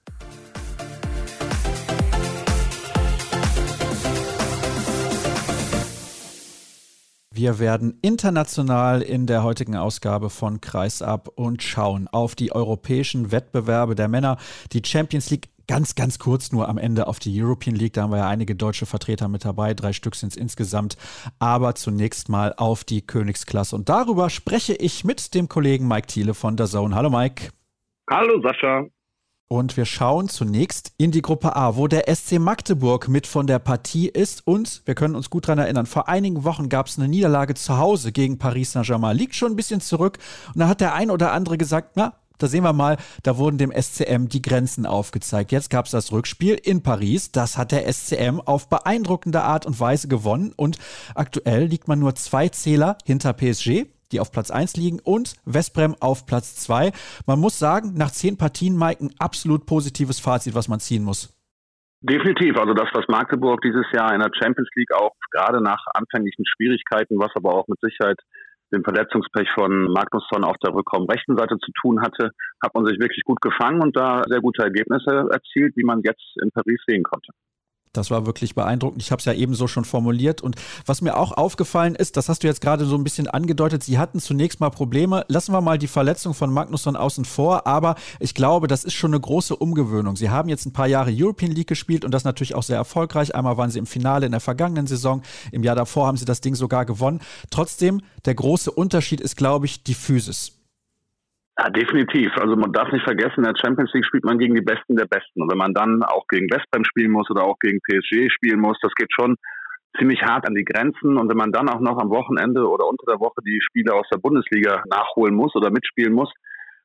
Wir werden international in der heutigen Ausgabe von Kreisab und schauen auf die europäischen Wettbewerbe der Männer, die Champions League ganz, ganz kurz nur am Ende auf die European League. Da haben wir ja einige deutsche Vertreter mit dabei. Drei Stück sind es insgesamt. Aber zunächst mal auf die Königsklasse. Und darüber spreche ich mit dem Kollegen Mike Thiele von der Zone. Hallo Mike. Hallo Sascha. Und wir schauen zunächst in die Gruppe A, wo der SC Magdeburg mit von der Partie ist. Und wir können uns gut daran erinnern, vor einigen Wochen gab es eine Niederlage zu Hause gegen Paris Saint-Germain. Liegt schon ein bisschen zurück. Und da hat der ein oder andere gesagt, na, da sehen wir mal, da wurden dem SCM die Grenzen aufgezeigt. Jetzt gab es das Rückspiel in Paris. Das hat der SCM auf beeindruckende Art und Weise gewonnen. Und aktuell liegt man nur zwei Zähler hinter PSG die auf Platz 1 liegen, und Westbrem auf Platz 2. Man muss sagen, nach zehn Partien, Mike, ein absolut positives Fazit, was man ziehen muss. Definitiv. Also das, was Magdeburg dieses Jahr in der Champions League auch gerade nach anfänglichen Schwierigkeiten, was aber auch mit Sicherheit dem Verletzungspech von Magnusson auf der Rückraumrechten Seite zu tun hatte, hat man sich wirklich gut gefangen und da sehr gute Ergebnisse erzielt, wie man jetzt in Paris sehen konnte. Das war wirklich beeindruckend. Ich habe es ja ebenso schon formuliert. Und was mir auch aufgefallen ist, das hast du jetzt gerade so ein bisschen angedeutet, sie hatten zunächst mal Probleme. Lassen wir mal die Verletzung von Magnusson außen vor. Aber ich glaube, das ist schon eine große Umgewöhnung. Sie haben jetzt ein paar Jahre European League gespielt und das natürlich auch sehr erfolgreich. Einmal waren sie im Finale in der vergangenen Saison. Im Jahr davor haben sie das Ding sogar gewonnen. Trotzdem, der große Unterschied ist, glaube ich, die Physis. Ja, definitiv. Also man darf nicht vergessen, in der Champions League spielt man gegen die Besten der Besten. Und wenn man dann auch gegen Westbrem spielen muss oder auch gegen PSG spielen muss, das geht schon ziemlich hart an die Grenzen. Und wenn man dann auch noch am Wochenende oder unter der Woche die Spiele aus der Bundesliga nachholen muss oder mitspielen muss,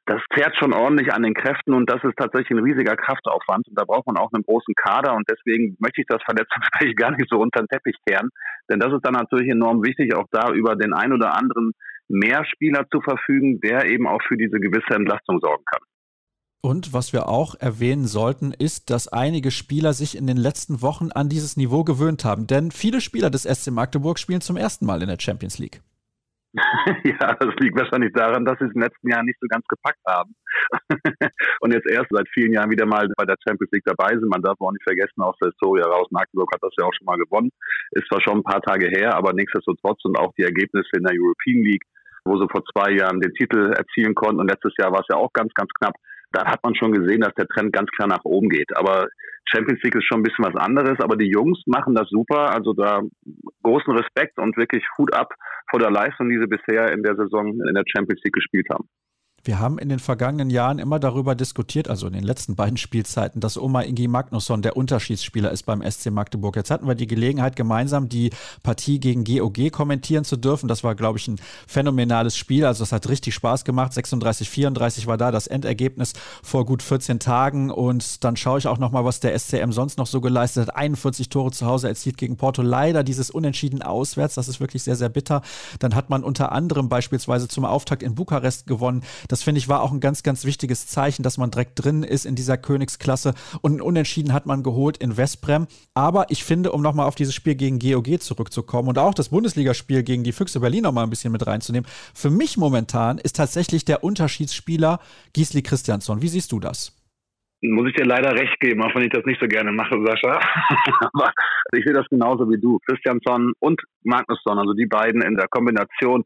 das zehrt schon ordentlich an den Kräften und das ist tatsächlich ein riesiger Kraftaufwand. Und da braucht man auch einen großen Kader und deswegen möchte ich das Verletzungsgespräch (laughs) gar nicht so unter den Teppich kehren. Denn das ist dann natürlich enorm wichtig, auch da über den ein oder anderen mehr Spieler zu verfügen, der eben auch für diese gewisse Entlastung sorgen kann. Und was wir auch erwähnen sollten, ist, dass einige Spieler sich in den letzten Wochen an dieses Niveau gewöhnt haben. Denn viele Spieler des SC Magdeburg spielen zum ersten Mal in der Champions League. (laughs) ja, das liegt wahrscheinlich daran, dass sie es im letzten Jahr nicht so ganz gepackt haben. (laughs) und jetzt erst seit vielen Jahren wieder mal bei der Champions League dabei sind. Man darf auch nicht vergessen, aus der Historie heraus, Magdeburg hat das ja auch schon mal gewonnen. Ist zwar schon ein paar Tage her, aber nichtsdestotrotz und auch die Ergebnisse in der European League wo sie vor zwei Jahren den Titel erzielen konnten und letztes Jahr war es ja auch ganz, ganz knapp. Da hat man schon gesehen, dass der Trend ganz klar nach oben geht. Aber Champions League ist schon ein bisschen was anderes, aber die Jungs machen das super. Also da großen Respekt und wirklich Hut ab vor der Leistung, die sie bisher in der Saison in der Champions League gespielt haben. Wir haben in den vergangenen Jahren immer darüber diskutiert, also in den letzten beiden Spielzeiten, dass Oma Ingi Magnusson der Unterschiedsspieler ist beim SC Magdeburg. Jetzt hatten wir die Gelegenheit, gemeinsam die Partie gegen GOG kommentieren zu dürfen. Das war, glaube ich, ein phänomenales Spiel. Also das hat richtig Spaß gemacht. 36, 34 war da das Endergebnis vor gut 14 Tagen. Und dann schaue ich auch nochmal, was der SCM sonst noch so geleistet hat. 41 Tore zu Hause erzielt gegen Porto. Leider dieses Unentschieden auswärts. Das ist wirklich sehr, sehr bitter. Dann hat man unter anderem beispielsweise zum Auftakt in Bukarest gewonnen Das finde ich war auch ein ganz, ganz wichtiges Zeichen, dass man direkt drin ist in dieser Königsklasse. Und ein Unentschieden hat man geholt in Westbrem. Aber ich finde, um nochmal auf dieses Spiel gegen GOG zurückzukommen und auch das Bundesligaspiel gegen die Füchse Berlin nochmal ein bisschen mit reinzunehmen, für mich momentan ist tatsächlich der Unterschiedsspieler Gisli Christiansson. Wie siehst du das? muss ich dir leider recht geben, auch wenn ich das nicht so gerne mache, Sascha. (laughs) Aber ich sehe das genauso wie du. Christiansson und Magnusson, also die beiden in der Kombination,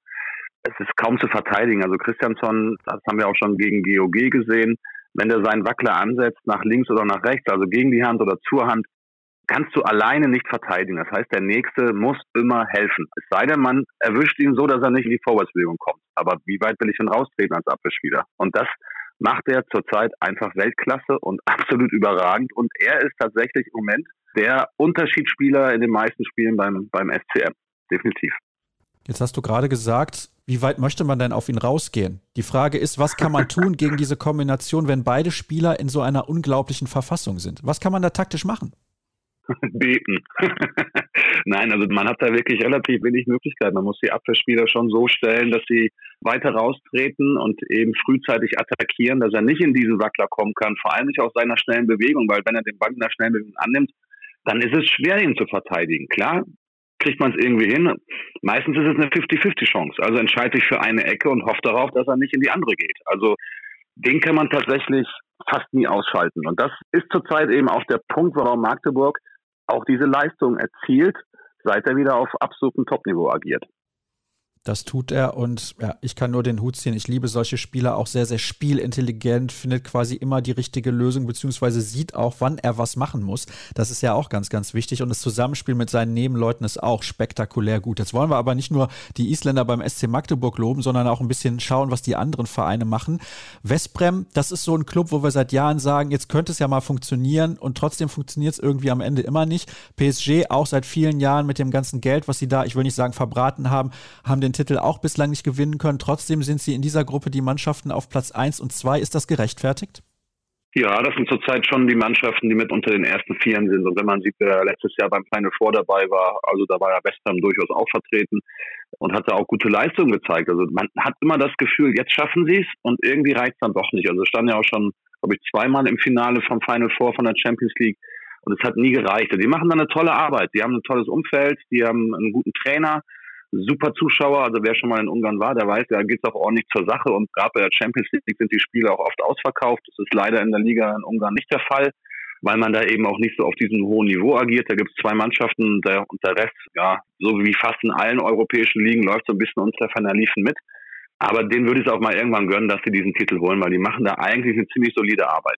es ist kaum zu verteidigen. Also Christiansson, das haben wir auch schon gegen GOG gesehen, wenn der seinen Wackler ansetzt, nach links oder nach rechts, also gegen die Hand oder zur Hand, kannst du alleine nicht verteidigen. Das heißt, der Nächste muss immer helfen. Es sei denn, man erwischt ihn so, dass er nicht in die Vorwärtsbewegung kommt. Aber wie weit will ich denn raustreten als Abwehrspieler? Und das macht er zurzeit einfach Weltklasse und (laughs) absolut überragend. Und er ist tatsächlich im Moment der Unterschiedsspieler in den meisten Spielen beim, beim SCM. Definitiv. Jetzt hast du gerade gesagt, wie weit möchte man denn auf ihn rausgehen? Die Frage ist, was kann man tun gegen diese Kombination, wenn beide Spieler in so einer unglaublichen Verfassung sind? Was kann man da taktisch machen? (laughs) Beten. (laughs) Nein, also man hat da wirklich relativ wenig Möglichkeiten. Man muss die Abwehrspieler schon so stellen, dass sie weiter raustreten und eben frühzeitig attackieren, dass er nicht in diesen Wackler kommen kann, vor allem nicht aus seiner schnellen Bewegung, weil wenn er den schnellen Bewegung annimmt, dann ist es schwer, ihn zu verteidigen. Klar, kriegt man es irgendwie hin. Meistens ist es eine 50-50-Chance. Also entscheide ich für eine Ecke und hoffe darauf, dass er nicht in die andere geht. Also den kann man tatsächlich fast nie ausschalten. Und das ist zurzeit eben auch der Punkt, warum Magdeburg auch diese Leistung erzielt, seit er wieder auf absolutem Topniveau agiert. Das tut er und ja, ich kann nur den Hut ziehen. Ich liebe solche Spieler auch sehr, sehr spielintelligent, findet quasi immer die richtige Lösung, beziehungsweise sieht auch, wann er was machen muss. Das ist ja auch ganz, ganz wichtig. Und das Zusammenspiel mit seinen Nebenleuten ist auch spektakulär gut. Jetzt wollen wir aber nicht nur die Isländer beim SC Magdeburg loben, sondern auch ein bisschen schauen, was die anderen Vereine machen. Westbrem, das ist so ein Club, wo wir seit Jahren sagen, jetzt könnte es ja mal funktionieren und trotzdem funktioniert es irgendwie am Ende immer nicht. PSG auch seit vielen Jahren mit dem ganzen Geld, was sie da, ich will nicht sagen verbraten haben, haben den Titel auch bislang nicht gewinnen können. Trotzdem sind sie in dieser Gruppe die Mannschaften auf Platz 1 und 2. Ist das gerechtfertigt? Ja, das sind zurzeit schon die Mannschaften, die mit unter den ersten Vieren sind. Und wenn man sieht, wer letztes Jahr beim Final Four dabei war, also da war ja West Ham durchaus auch vertreten und hat da auch gute Leistungen gezeigt. Also man hat immer das Gefühl, jetzt schaffen sie es und irgendwie reicht es dann doch nicht. Also stand ja auch schon, glaube ich, zweimal im Finale vom Final Four von der Champions League und es hat nie gereicht. Die machen dann eine tolle Arbeit. Die haben ein tolles Umfeld, die haben einen guten Trainer super Zuschauer. Also wer schon mal in Ungarn war, der weiß, da geht es auch ordentlich zur Sache. Und gerade bei der Champions League sind die Spiele auch oft ausverkauft. Das ist leider in der Liga in Ungarn nicht der Fall, weil man da eben auch nicht so auf diesem hohen Niveau agiert. Da gibt es zwei Mannschaften der, und der Rest, ja, so wie fast in allen europäischen Ligen, läuft so ein bisschen unter Liefen mit. Aber denen würde ich es auch mal irgendwann gönnen, dass sie diesen Titel holen, weil die machen da eigentlich eine ziemlich solide Arbeit.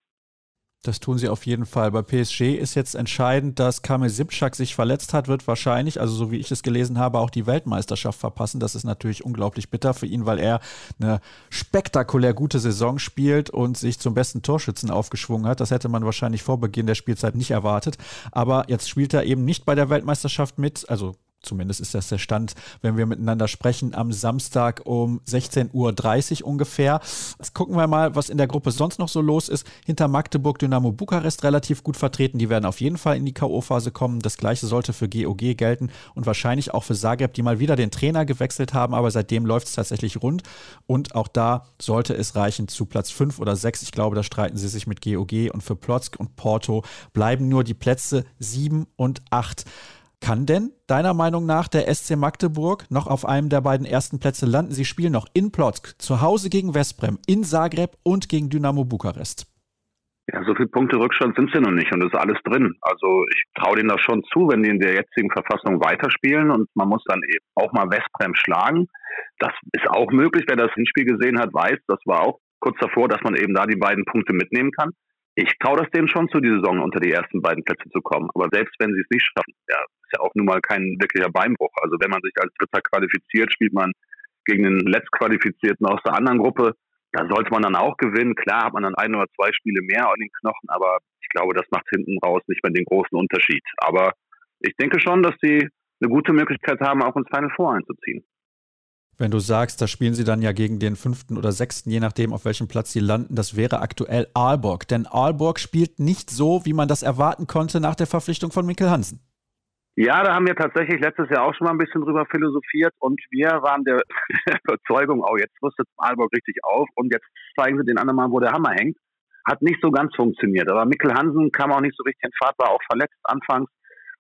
Das tun sie auf jeden Fall. Bei PSG ist jetzt entscheidend, dass Kamil Sipschak sich verletzt hat, wird wahrscheinlich, also so wie ich es gelesen habe, auch die Weltmeisterschaft verpassen. Das ist natürlich unglaublich bitter für ihn, weil er eine spektakulär gute Saison spielt und sich zum besten Torschützen aufgeschwungen hat. Das hätte man wahrscheinlich vor Beginn der Spielzeit nicht erwartet. Aber jetzt spielt er eben nicht bei der Weltmeisterschaft mit, also Zumindest ist das der Stand, wenn wir miteinander sprechen, am Samstag um 16.30 Uhr ungefähr. Jetzt gucken wir mal, was in der Gruppe sonst noch so los ist. Hinter Magdeburg Dynamo Bukarest relativ gut vertreten. Die werden auf jeden Fall in die K.O.-Phase kommen. Das gleiche sollte für GOG gelten und wahrscheinlich auch für Zagreb, die mal wieder den Trainer gewechselt haben, aber seitdem läuft es tatsächlich rund. Und auch da sollte es reichen zu Platz 5 oder 6. Ich glaube, da streiten sie sich mit GOG und für Plotzk und Porto bleiben nur die Plätze 7 und 8. Kann denn deiner Meinung nach der SC Magdeburg noch auf einem der beiden ersten Plätze landen? Sie spielen noch in Plotzk, zu Hause gegen Westbrem, in Zagreb und gegen Dynamo Bukarest. Ja, so viele Punkte Rückstand sind sie noch nicht und es ist alles drin. Also ich traue denen das schon zu, wenn die in der jetzigen Verfassung weiterspielen und man muss dann eben auch mal Westbrem schlagen. Das ist auch möglich, wer das Hinspiel gesehen hat, weiß, das war auch kurz davor, dass man eben da die beiden Punkte mitnehmen kann ich traue das denen schon zu, die Saison unter die ersten beiden Plätze zu kommen. Aber selbst wenn sie es nicht schaffen, ja, ist ja auch nun mal kein wirklicher Beinbruch. Also wenn man sich als Dritter qualifiziert, spielt man gegen den Letztqualifizierten aus der anderen Gruppe. Da sollte man dann auch gewinnen. Klar hat man dann ein oder zwei Spiele mehr an den Knochen, aber ich glaube, das macht hinten raus nicht mehr den großen Unterschied. Aber ich denke schon, dass sie eine gute Möglichkeit haben, auch ins Final Four einzuziehen. Wenn du sagst, da spielen sie dann ja gegen den fünften oder sechsten, je nachdem, auf welchem Platz sie landen, das wäre aktuell Aalborg. Denn Aalborg spielt nicht so, wie man das erwarten konnte nach der Verpflichtung von Mikkel Hansen. Ja, da haben wir tatsächlich letztes Jahr auch schon mal ein bisschen drüber philosophiert und wir waren der (laughs) Überzeugung, oh, jetzt rüstet Aalborg richtig auf und jetzt zeigen sie den anderen mal, wo der Hammer hängt. Hat nicht so ganz funktioniert, aber Mikkel Hansen kam auch nicht so richtig in Fahrt, war auch verletzt anfangs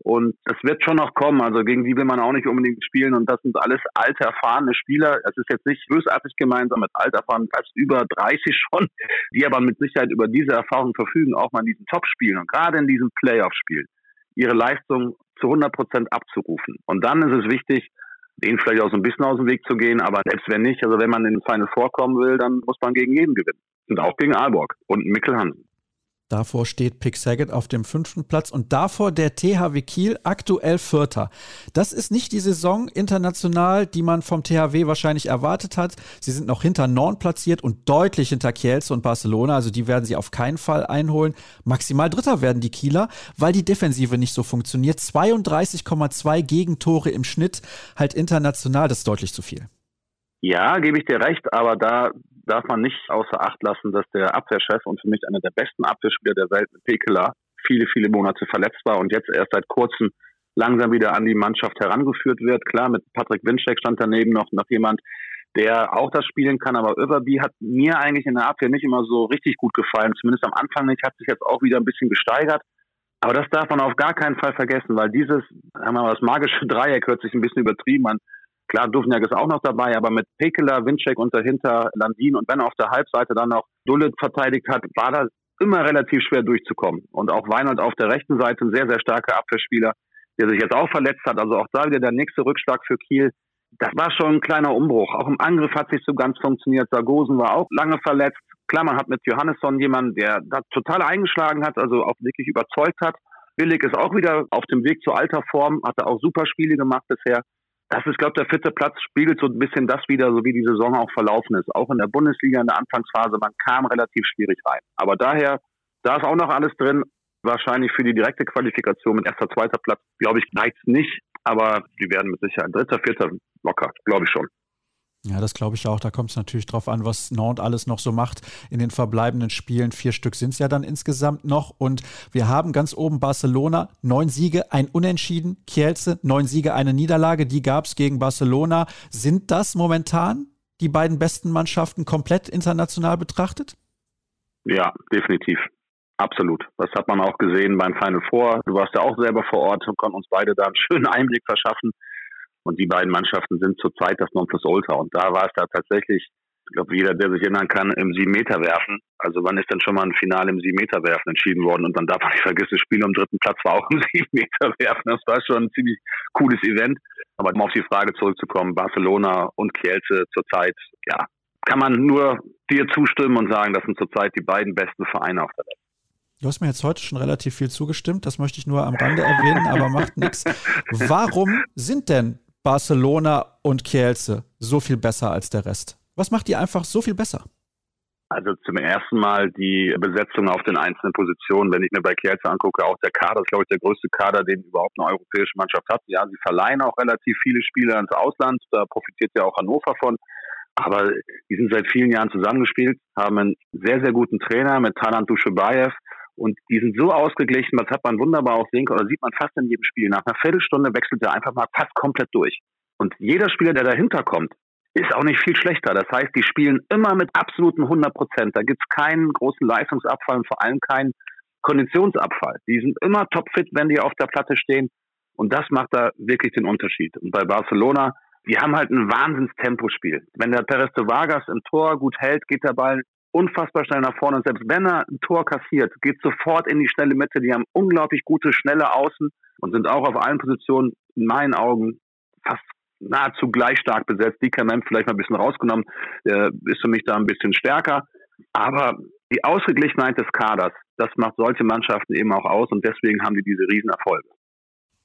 und es wird schon noch kommen. Also gegen die will man auch nicht unbedingt spielen und das sind alles alte, erfahrene Spieler. Es ist jetzt nicht bösartig gemeint, sondern mit alt erfahren, als über 30 (laughs) schon, die aber mit Sicherheit über diese Erfahrung verfügen, auch mal in diesen Top-Spielen und gerade in diesen Playoff-Spielen ihre Leistung zu 100 Prozent abzurufen. Und dann ist es wichtig, denen vielleicht auch so ein bisschen aus dem Weg zu gehen, aber selbst wenn nicht, also wenn man in den Final vorkommen will, dann muss man gegen jeden gewinnen. Und auch gegen Aalborg und Mikkel Hansen. Davor steht Pick Saget auf dem fünften Platz und davor der THW Kiel, aktuell Vierter. Das ist nicht die Saison international, die man vom THW wahrscheinlich erwartet hat. Sie sind noch hinter Norn platziert und deutlich hinter Kielce und Barcelona. Also die werden sie auf keinen Fall einholen. Maximal Dritter werden die Kieler, weil die Defensive nicht so funktioniert. 32,2 Gegentore im Schnitt, halt international, das ist deutlich zu viel. Ja, gebe ich dir recht, aber da darf man nicht außer Acht lassen, dass der Abwehrchef und für mich einer der besten Abwehrspieler der Welt, Pekela, viele, viele Monate verletzt war und jetzt erst seit kurzem langsam wieder an die Mannschaft herangeführt wird. Klar, mit Patrick Winczek stand daneben noch, noch jemand, der auch das spielen kann, aber Överby hat mir eigentlich in der Abwehr nicht immer so richtig gut gefallen, zumindest am Anfang nicht, hat sich jetzt auch wieder ein bisschen gesteigert. Aber das darf man auf gar keinen Fall vergessen, weil dieses, haben wir mal, das magische (laughs) Dreieck hört sich ein bisschen übertrieben an, Klar, Duvniak ist auch noch dabei, aber mit Pekela, Winczek und dahinter Landin und wenn auf der Halbseite dann noch Dullet verteidigt hat, war das immer relativ schwer durchzukommen. Und auch Weinhold auf der rechten Seite, ein sehr, sehr starker Abwehrspieler, der sich jetzt auch verletzt hat. Also auch da wieder der nächste Rückschlag für Kiel. Das war schon ein kleiner Umbruch. Auch im Angriff hat sich so ganz funktioniert. Sargosen war auch lange verletzt. Klar, man hat mit Johannesson jemanden, der da total eingeschlagen hat, also auch wirklich überzeugt hat. Billig ist auch wieder auf dem Weg zu alter Form, hatte auch super Spiele gemacht bisher das ist, glaube ich, der vierte Platz spiegelt so ein bisschen das wieder, so wie die Saison auch verlaufen ist. Auch in der Bundesliga in der Anfangsphase, man kam relativ schwierig rein. Aber daher, da ist auch noch alles drin. Wahrscheinlich für die direkte Qualifikation mit erster, zweiter Platz, glaube ich, reicht nicht. Aber die werden mit Sicherheit dritter, vierter locker, glaube ich schon. Ja, das glaube ich auch. Da kommt es natürlich drauf an, was Nantes alles noch so macht in den verbleibenden Spielen. Vier Stück sind es ja dann insgesamt noch. Und wir haben ganz oben Barcelona, neun Siege, ein Unentschieden. Kielce, neun Siege, eine Niederlage. Die gab es gegen Barcelona. Sind das momentan die beiden besten Mannschaften komplett international betrachtet? Ja, definitiv. Absolut. Das hat man auch gesehen beim Final Four. Du warst ja auch selber vor Ort und konnten uns beide da einen schönen Einblick verschaffen und die beiden Mannschaften sind zurzeit das Nonplusultra. Und da war es da tatsächlich, ich glaube, jeder, der sich erinnern kann, im Sieben-Meter werfen. Also wann ist denn schon mal ein Finale im Sieben-Meter werfen entschieden worden? Und dann darf man nicht vergessen, das Spiel am dritten Platz war auch im (laughs) Sieben-Meter werfen. Das war schon ein ziemlich cooles Event. Aber um auf die Frage zurückzukommen, Barcelona und Kielce zurzeit, ja, kann man nur dir zustimmen und sagen, das sind zurzeit die beiden besten Vereine auf der Welt. Du hast mir jetzt heute schon relativ viel zugestimmt, das möchte ich nur am Rande erwähnen, aber macht nichts. (laughs) Warum sind denn Barcelona und Kielce so viel besser als der Rest? Was macht die einfach so viel besser? Also zum ersten Mal die Besetzung auf den einzelnen Positionen. Wenn ich mir bei Kielce angucke, auch der Kader ist, glaube ich, der größte Kader, den überhaupt eine europäische Mannschaft hat. Ja, sie verleihen auch relativ viele Spieler ins Ausland. Da profitiert ja auch Hannover von. Aber die sind seit vielen Jahren zusammengespielt, haben einen sehr, sehr guten Trainer mit Talant Duschebaev. Und die sind so ausgeglichen, das hat man wunderbar auch sehen können, oder sieht man fast in jedem Spiel. Nach einer Viertelstunde wechselt er einfach mal fast komplett durch. Und jeder Spieler, der dahinter kommt, ist auch nicht viel schlechter. Das heißt, die spielen immer mit absoluten 100 Prozent. Da gibt es keinen großen Leistungsabfall und vor allem keinen Konditionsabfall. Die sind immer topfit, wenn die auf der Platte stehen. Und das macht da wirklich den Unterschied. Und bei Barcelona, die haben halt ein Wahnsinnstempospiel. Wenn der Perez de Vargas im Tor gut hält, geht der Ball unfassbar schnell nach vorne. Und selbst wenn er ein Tor kassiert, geht sofort in die schnelle Mitte. Die haben unglaublich gute, schnelle Außen und sind auch auf allen Positionen in meinen Augen fast nahezu gleich stark besetzt. Die Mem vielleicht mal ein bisschen rausgenommen, der ist für mich da ein bisschen stärker. Aber die Ausgeglichenheit des Kaders, das macht solche Mannschaften eben auch aus und deswegen haben die diese Riesenerfolge.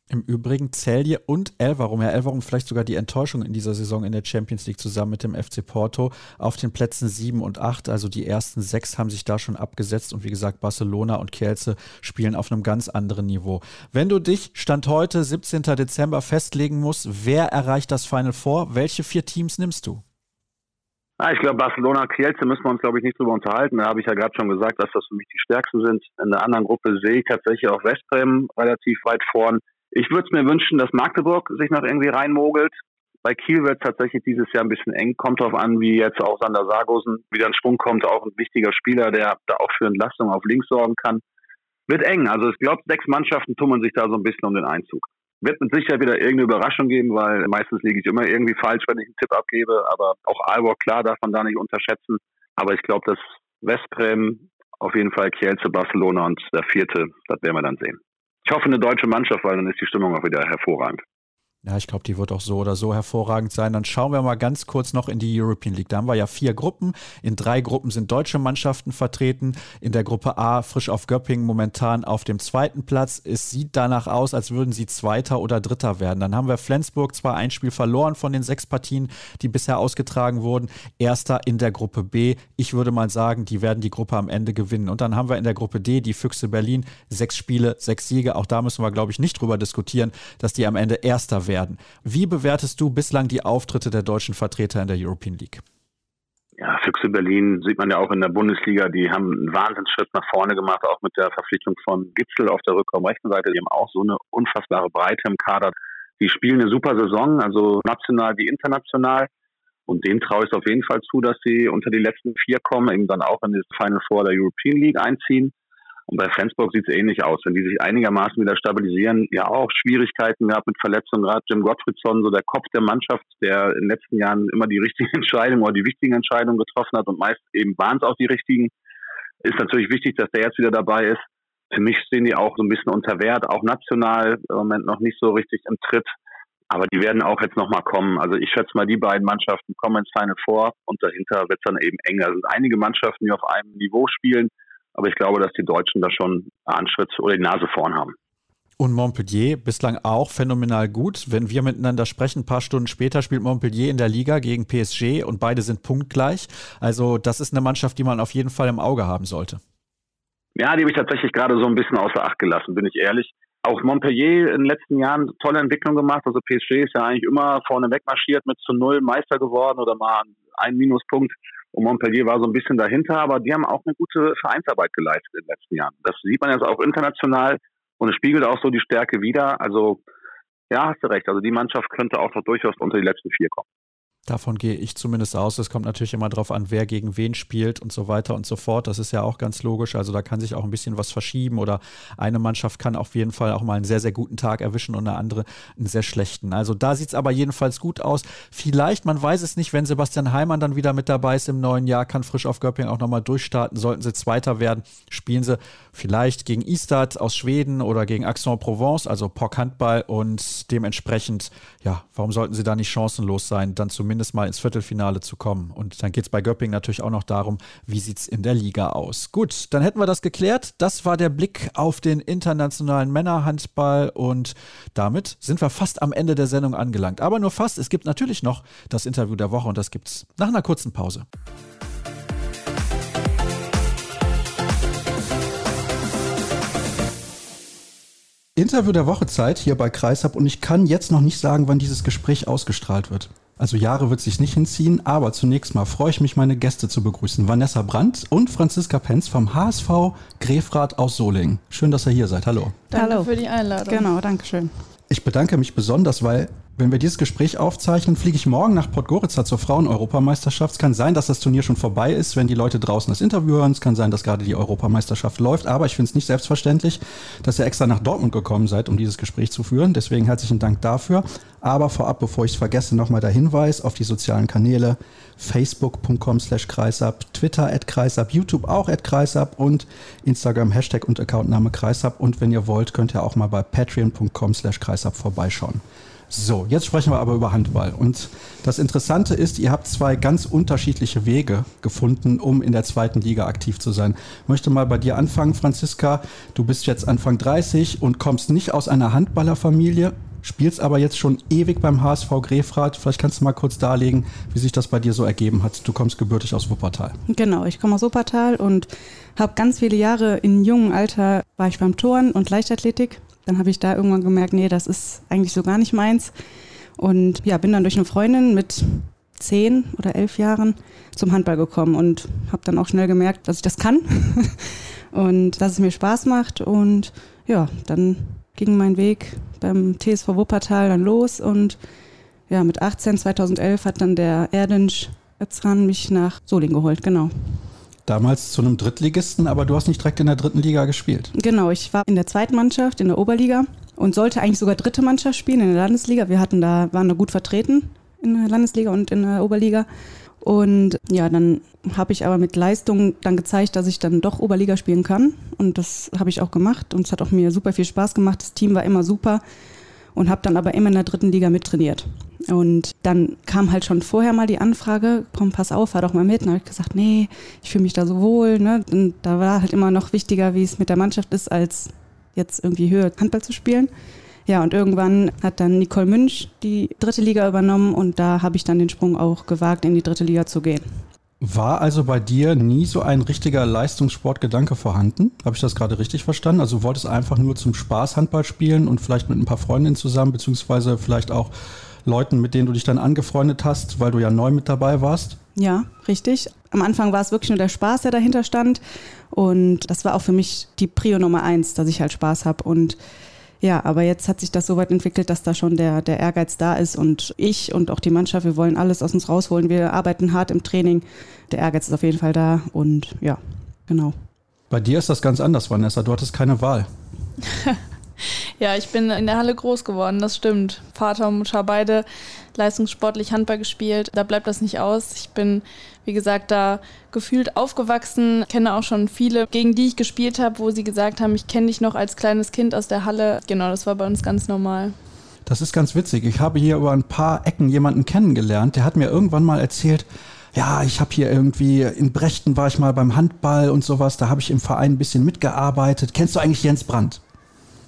Im Übrigen Celje und Elverum, ja Elverum vielleicht sogar die Enttäuschung in dieser Saison in der Champions League zusammen mit dem FC Porto auf den Plätzen 7 und 8. Also die ersten sechs haben sich da schon abgesetzt und wie gesagt Barcelona und Kielce spielen auf einem ganz anderen Niveau. Wenn du dich Stand heute, 17. Dezember, festlegen musst, wer erreicht das Final Four? Welche vier Teams nimmst du? Ah, ich glaube, Barcelona, Kielce müssen wir uns, glaube ich, nicht drüber unterhalten. Da habe ich ja gerade schon gesagt, dass das für mich die stärksten sind. In der anderen Gruppe sehe ich tatsächlich auch Westbrem relativ weit vorn. Ich würde es mir wünschen, dass Magdeburg sich noch irgendwie reinmogelt. Bei Kiel wird es tatsächlich dieses Jahr ein bisschen eng. Kommt darauf an, wie jetzt auch Sander Sargosen wieder in Schwung kommt. Auch ein wichtiger Spieler, der da auch für Entlastung auf links sorgen kann. Wird eng. Also ich glaube, sechs Mannschaften tummeln sich da so ein bisschen um den Einzug. Wird mit Sicherheit wieder irgendeine Überraschung geben, weil meistens liege ich immer irgendwie falsch, wenn ich einen Tipp abgebe. Aber auch Aalborg, klar, darf man da nicht unterschätzen. Aber ich glaube, dass Westbrem, auf jeden Fall Kielce, Barcelona und der vierte, das werden wir dann sehen. Ich hoffe, eine deutsche Mannschaft, weil dann ist die Stimmung auch wieder hervorragend. Ja, ich glaube, die wird auch so oder so hervorragend sein. Dann schauen wir mal ganz kurz noch in die European League. Da haben wir ja vier Gruppen. In drei Gruppen sind deutsche Mannschaften vertreten. In der Gruppe A frisch auf Göppingen momentan auf dem zweiten Platz. Es sieht danach aus, als würden sie Zweiter oder Dritter werden. Dann haben wir Flensburg zwar ein Spiel verloren von den sechs Partien, die bisher ausgetragen wurden. Erster in der Gruppe B. Ich würde mal sagen, die werden die Gruppe am Ende gewinnen. Und dann haben wir in der Gruppe D die Füchse Berlin. Sechs Spiele, sechs Siege. Auch da müssen wir, glaube ich, nicht drüber diskutieren, dass die am Ende Erster werden werden. Wie bewertest du bislang die Auftritte der deutschen Vertreter in der European League? Ja, Füchse Berlin sieht man ja auch in der Bundesliga, die haben einen Wahnsinnsschritt nach vorne gemacht, auch mit der Verpflichtung von Gitzel auf der Rückraumrechten Seite. Die haben auch so eine unfassbare Breite im Kader. Die spielen eine super Saison, also national wie international. Und dem traue ich es auf jeden Fall zu, dass sie unter die letzten vier kommen, eben dann auch in das Final Four der European League einziehen. Und bei Flensburg sieht es ähnlich aus. Wenn die sich einigermaßen wieder stabilisieren, ja auch Schwierigkeiten gehabt mit Verletzungen. Gerade Jim Gottfriedson, so der Kopf der Mannschaft, der in den letzten Jahren immer die richtigen (laughs) Entscheidungen oder die wichtigen Entscheidungen getroffen hat und meist eben waren es auch die richtigen, ist natürlich wichtig, dass der jetzt wieder dabei ist. Für mich stehen die auch so ein bisschen unter Wert, auch national im Moment noch nicht so richtig im Tritt. Aber die werden auch jetzt nochmal kommen. Also ich schätze mal, die beiden Mannschaften kommen ins Final vor und dahinter wird es dann eben enger. Es sind einige Mannschaften, die auf einem Niveau spielen. Aber ich glaube, dass die Deutschen da schon einen Schritt oder die Nase vorn haben. Und Montpellier bislang auch phänomenal gut. Wenn wir miteinander sprechen, ein paar Stunden später spielt Montpellier in der Liga gegen PSG und beide sind punktgleich. Also das ist eine Mannschaft, die man auf jeden Fall im Auge haben sollte. Ja, die habe ich tatsächlich gerade so ein bisschen außer Acht gelassen, bin ich ehrlich. Auch Montpellier in den letzten Jahren tolle Entwicklung gemacht. Also PSG ist ja eigentlich immer vorne wegmarschiert mit zu null Meister geworden oder mal ein Minuspunkt. Und Montpellier war so ein bisschen dahinter, aber die haben auch eine gute Vereinsarbeit geleistet in den letzten Jahren. Das sieht man jetzt auch international und es spiegelt auch so die Stärke wider. Also ja, hast du recht. Also die Mannschaft könnte auch noch durchaus unter die letzten vier kommen. Davon gehe ich zumindest aus. Es kommt natürlich immer darauf an, wer gegen wen spielt und so weiter und so fort. Das ist ja auch ganz logisch. Also da kann sich auch ein bisschen was verschieben oder eine Mannschaft kann auf jeden Fall auch mal einen sehr, sehr guten Tag erwischen und eine andere einen sehr schlechten. Also da sieht es aber jedenfalls gut aus. Vielleicht, man weiß es nicht, wenn Sebastian Heimann dann wieder mit dabei ist im neuen Jahr, kann frisch auf Göppingen auch nochmal durchstarten. Sollten sie Zweiter werden, spielen sie vielleicht gegen Istad aus Schweden oder gegen Aix-en-Provence, also POC Handball und dementsprechend, ja, warum sollten sie da nicht chancenlos sein, dann zumindest mal ins Viertelfinale zu kommen. Und dann geht es bei Göpping natürlich auch noch darum, wie sieht es in der Liga aus. Gut, dann hätten wir das geklärt. Das war der Blick auf den internationalen Männerhandball und damit sind wir fast am Ende der Sendung angelangt. Aber nur fast. Es gibt natürlich noch das Interview der Woche und das gibt es nach einer kurzen Pause. Interview der Woche Zeit hier bei Kreishab und ich kann jetzt noch nicht sagen, wann dieses Gespräch ausgestrahlt wird. Also Jahre wird sich nicht hinziehen, aber zunächst mal freue ich mich, meine Gäste zu begrüßen. Vanessa Brandt und Franziska Penz vom HSV Grefrath aus Solingen. Schön, dass ihr hier seid. Hallo. Danke Hallo. für die Einladung. Genau, danke schön. Ich bedanke mich besonders, weil wenn wir dieses Gespräch aufzeichnen, fliege ich morgen nach Podgorica zur Frauen-Europameisterschaft. Es kann sein, dass das Turnier schon vorbei ist, wenn die Leute draußen das Interview hören. Es kann sein, dass gerade die Europameisterschaft läuft. Aber ich finde es nicht selbstverständlich, dass ihr extra nach Dortmund gekommen seid, um dieses Gespräch zu führen. Deswegen herzlichen Dank dafür. Aber vorab, bevor ich es vergesse, nochmal der Hinweis auf die sozialen Kanäle facebook.com slash kreisab, Twitter at kreisab, YouTube auch at kreisab und Instagram Hashtag und Accountname kreisab. Und wenn ihr wollt, könnt ihr auch mal bei patreon.com slash kreisab vorbeischauen. So, jetzt sprechen wir aber über Handball. Und das Interessante ist, ihr habt zwei ganz unterschiedliche Wege gefunden, um in der zweiten Liga aktiv zu sein. Ich möchte mal bei dir anfangen, Franziska. Du bist jetzt Anfang 30 und kommst nicht aus einer Handballerfamilie, spielst aber jetzt schon ewig beim HSV Grefrath. Vielleicht kannst du mal kurz darlegen, wie sich das bei dir so ergeben hat. Du kommst gebürtig aus Wuppertal. Genau, ich komme aus Wuppertal und habe ganz viele Jahre in jungem Alter war ich beim Touren und Leichtathletik dann habe ich da irgendwann gemerkt, nee, das ist eigentlich so gar nicht meins. Und ja, bin dann durch eine Freundin mit zehn oder elf Jahren zum Handball gekommen und habe dann auch schnell gemerkt, dass ich das kann (laughs) und dass es mir Spaß macht. Und ja, dann ging mein Weg beim TSV Wuppertal dann los und ja, mit 18, 2011 hat dann der Erdinsch Özran mich nach Solingen geholt, genau. Damals zu einem Drittligisten, aber du hast nicht direkt in der dritten Liga gespielt. Genau, ich war in der zweiten Mannschaft in der Oberliga und sollte eigentlich sogar dritte Mannschaft spielen in der Landesliga. Wir hatten da, waren da gut vertreten in der Landesliga und in der Oberliga. Und ja, dann habe ich aber mit Leistung dann gezeigt, dass ich dann doch Oberliga spielen kann. Und das habe ich auch gemacht. Und es hat auch mir super viel Spaß gemacht. Das Team war immer super und habe dann aber immer in der dritten Liga mittrainiert. Und dann kam halt schon vorher mal die Anfrage, komm, pass auf, fahr doch mal mit. Und habe ich gesagt, nee, ich fühle mich da so wohl. Ne? Und da war halt immer noch wichtiger, wie es mit der Mannschaft ist, als jetzt irgendwie höher Handball zu spielen. Ja, und irgendwann hat dann Nicole Münch die dritte Liga übernommen und da habe ich dann den Sprung auch gewagt, in die dritte Liga zu gehen. War also bei dir nie so ein richtiger Leistungssportgedanke vorhanden? Habe ich das gerade richtig verstanden? Also du wolltest einfach nur zum Spaß Handball spielen und vielleicht mit ein paar Freundinnen zusammen, beziehungsweise vielleicht auch Leuten, mit denen du dich dann angefreundet hast, weil du ja neu mit dabei warst? Ja, richtig. Am Anfang war es wirklich nur der Spaß, der dahinter stand. Und das war auch für mich die Prio Nummer eins, dass ich halt Spaß habe. Und ja, aber jetzt hat sich das so weit entwickelt, dass da schon der, der Ehrgeiz da ist. Und ich und auch die Mannschaft, wir wollen alles aus uns rausholen. Wir arbeiten hart im Training. Der Ehrgeiz ist auf jeden Fall da. Und ja, genau. Bei dir ist das ganz anders, Vanessa. Du hattest keine Wahl. (laughs) (laughs) Ja, ich bin in der Halle groß geworden, das stimmt. Vater und Mutter beide leistungssportlich Handball gespielt. Da bleibt das nicht aus. Ich bin, wie gesagt, da gefühlt aufgewachsen, kenne auch schon viele, gegen die ich gespielt habe, wo sie gesagt haben, ich kenne dich noch als kleines Kind aus der Halle. Genau, das war bei uns ganz normal. Das ist ganz witzig. Ich habe hier über ein paar Ecken jemanden kennengelernt, der hat mir irgendwann mal erzählt, ja, ich habe hier irgendwie in Brechten war ich mal beim Handball und sowas, da habe ich im Verein ein bisschen mitgearbeitet. Kennst du eigentlich Jens Brandt?